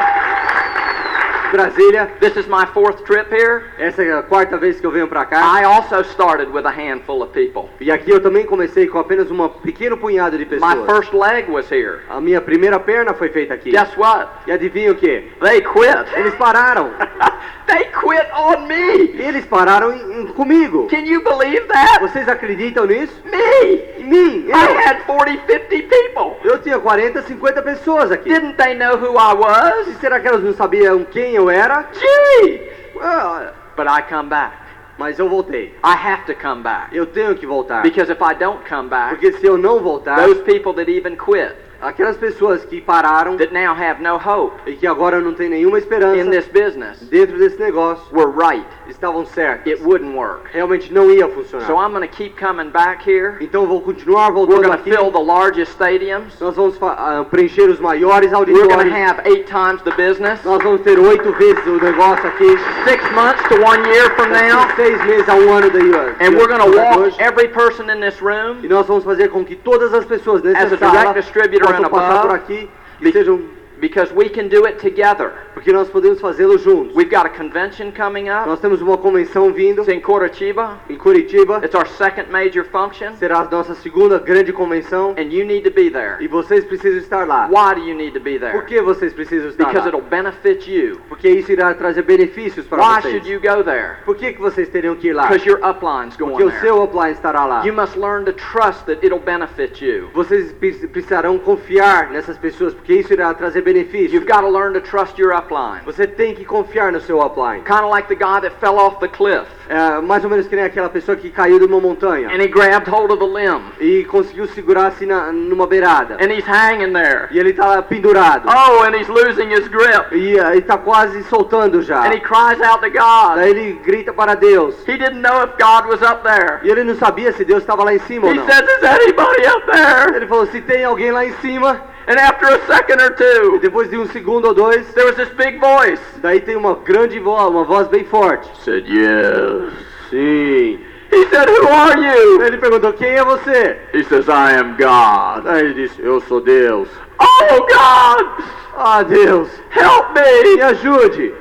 Brasília,
This is my fourth trip here.
essa é a quarta vez que eu venho pra cá.
I also started with a handful of people.
E aqui eu também comecei com apenas um pequeno punhado de
My
pessoas.
first leg was here.
A minha primeira perna foi feita aqui.
Guess what?
E adivinha o que?
They quit.
Eles pararam.
they quit on me.
Eles pararam em- em- comigo.
Can you believe that?
Vocês acreditam nisso?
Me.
Em mim,
I
eu.
had 40, 50 people.
Eu tinha 40, 50 pessoas aqui.
Didn't they know who I
E
was?
será que elas não sabiam quem eu era?
Gee.
Ah,
But I come back.
mas eu voltei.
I have to come back.
Eu tenho que voltar.
Because if I don't come back,
Porque se eu não voltar,
those people that even quit,
aquelas pessoas que pararam
that now have no hope
e que agora não tem nenhuma
in
esperança
this business,
dentro desse negócio,
were right.
Estavam certas.
It wouldn't work.
Realmente não ia funcionar.
So I'm going to keep coming back here.
Então vou continuar
We're
voltando
going to
aqui.
fill the largest stadiums.
Nós vamos ah, preencher os maiores
We're going to
auditórios.
have eight times the business.
Nós vamos ter oito vezes o negócio aqui.
Six months to one year from now.
Seis meses a um ano daí.
And we're going to walk every person in this room
E nós vamos fazer com que todas as pessoas
As
nessa
a
sala
direct distributor
possam passar
above,
por aqui e sejam
Because we can do it together.
Porque nós podemos fazê-lo juntos.
We've got a convention coming up.
Nós temos uma convenção vindo
It's in Curitiba.
em Curitiba.
It's our second major function,
Será a nossa segunda grande convenção
and you need to be there.
e vocês precisam estar lá.
Why do you need to be
Por
there?
que vocês precisam estar
Because
lá?
it'll benefit you.
Porque isso irá trazer benefícios para
Why
vocês.
should you go there?
Por que, que vocês teriam que ir lá?
Because your upline's going
Porque o
there.
seu upline estará lá.
You must learn to trust that it'll benefit you.
Vocês pre- precisarão confiar nessas pessoas, porque isso irá trazer benefícios.
You've got to learn to trust your upline.
Você tem que confiar no seu upline.
Kind of like the guy that fell off the cliff
É, mais ou menos que nem aquela pessoa que caiu de uma montanha
and he grabbed hold of the limb
e conseguiu segurar assim numa beirada.
and he's hanging there.
E ele tá pendurado.
Oh, and he's losing his grip.
E eh, ele tá quase soltando já.
And he cries out to God.
Daí ele grita para Deus.
He didn't know if God was up there.
E ele não sabia se Deus estava lá em cima ou
He
não.
says, Is anybody up there?
Ele falou, se tem alguém lá em cima,
And after a second or
e
two,
depois de um segundo ou dois,
there was this big voice.
daí tem uma grande voz, uma voz bem forte.
Said, Yes.
Sim.
He said, Who are you?
Ele perguntou, quem é você?
He says, I am God.
Daí ele disse, eu sou Deus.
Oh, God!
Ah, Deus,
Help
me
me!
ajude.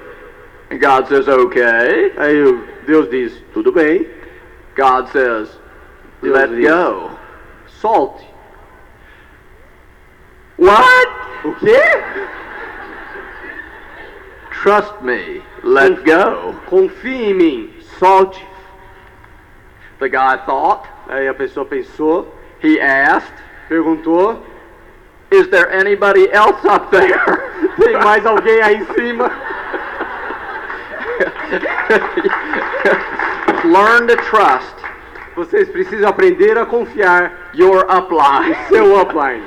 And God says, Okay.
Aí Deus diz, tudo bem,
God says,
Deus
Let
diz,
go.
solte.
What?
O quê?
Trust me. Let go.
Confie em mim, solte.
The guy thought.
Aí a pessoa pensou,
He asked,
perguntou,
Is there anybody else up there?
tem mais alguém aí em cima?
Learn to trust
Vocês precisam aprender a confiar
your upline.
seu upline.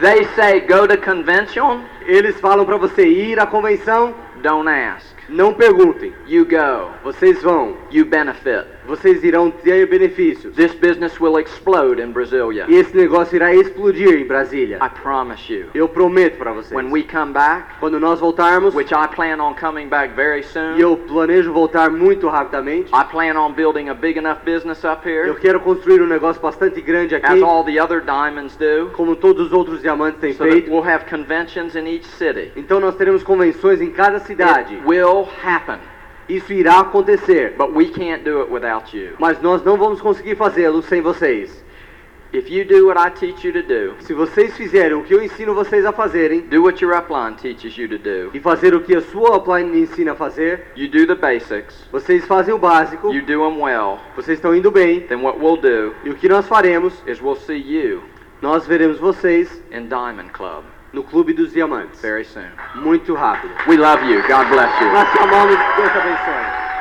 They say go to convention,
Eles falam para você ir à convenção,
don't ask.
não perguntem.
You go.
Vocês vão,
You benefit.
Vocês irão ter benefícios.
This business will explode in Brasilia.
E esse negócio irá explodir em Brasília.
I promise you.
Eu prometo para vocês.
When we come back,
Quando nós voltarmos,
which I plan on coming back very
e
soon,
eu planejo voltar muito rapidamente,
I plan on building a big enough business up
eu
here,
quero construir um negócio bastante grande
as
aqui,
all the other diamonds do,
como todos os outros diamantes têm
so that
feito.
we'll have conventions in each city.
Então nós teremos convenções em cada cidade.
It will happen,
Isso irá acontecer.
but we can't do it without you.
Mas nós não vamos conseguir fazê-lo sem vocês.
If you do what I teach you to do,
Se vocês fizerem o que eu ensino vocês a fazerem,
do what your upline teaches you to do.
e fazer o que a sua upline me ensina a fazer,
You do the basics,
vocês fazem o básico,
you do them well,
vocês estão indo bem,
then what we'll do
e o que nós faremos,
is we'll see you
nós veremos vocês
in Diamond Club
no Clube dos Diamantes.
very soon.
Muito rápido.
We love you. God bless you.
Nós te amamos, Deus abençoe.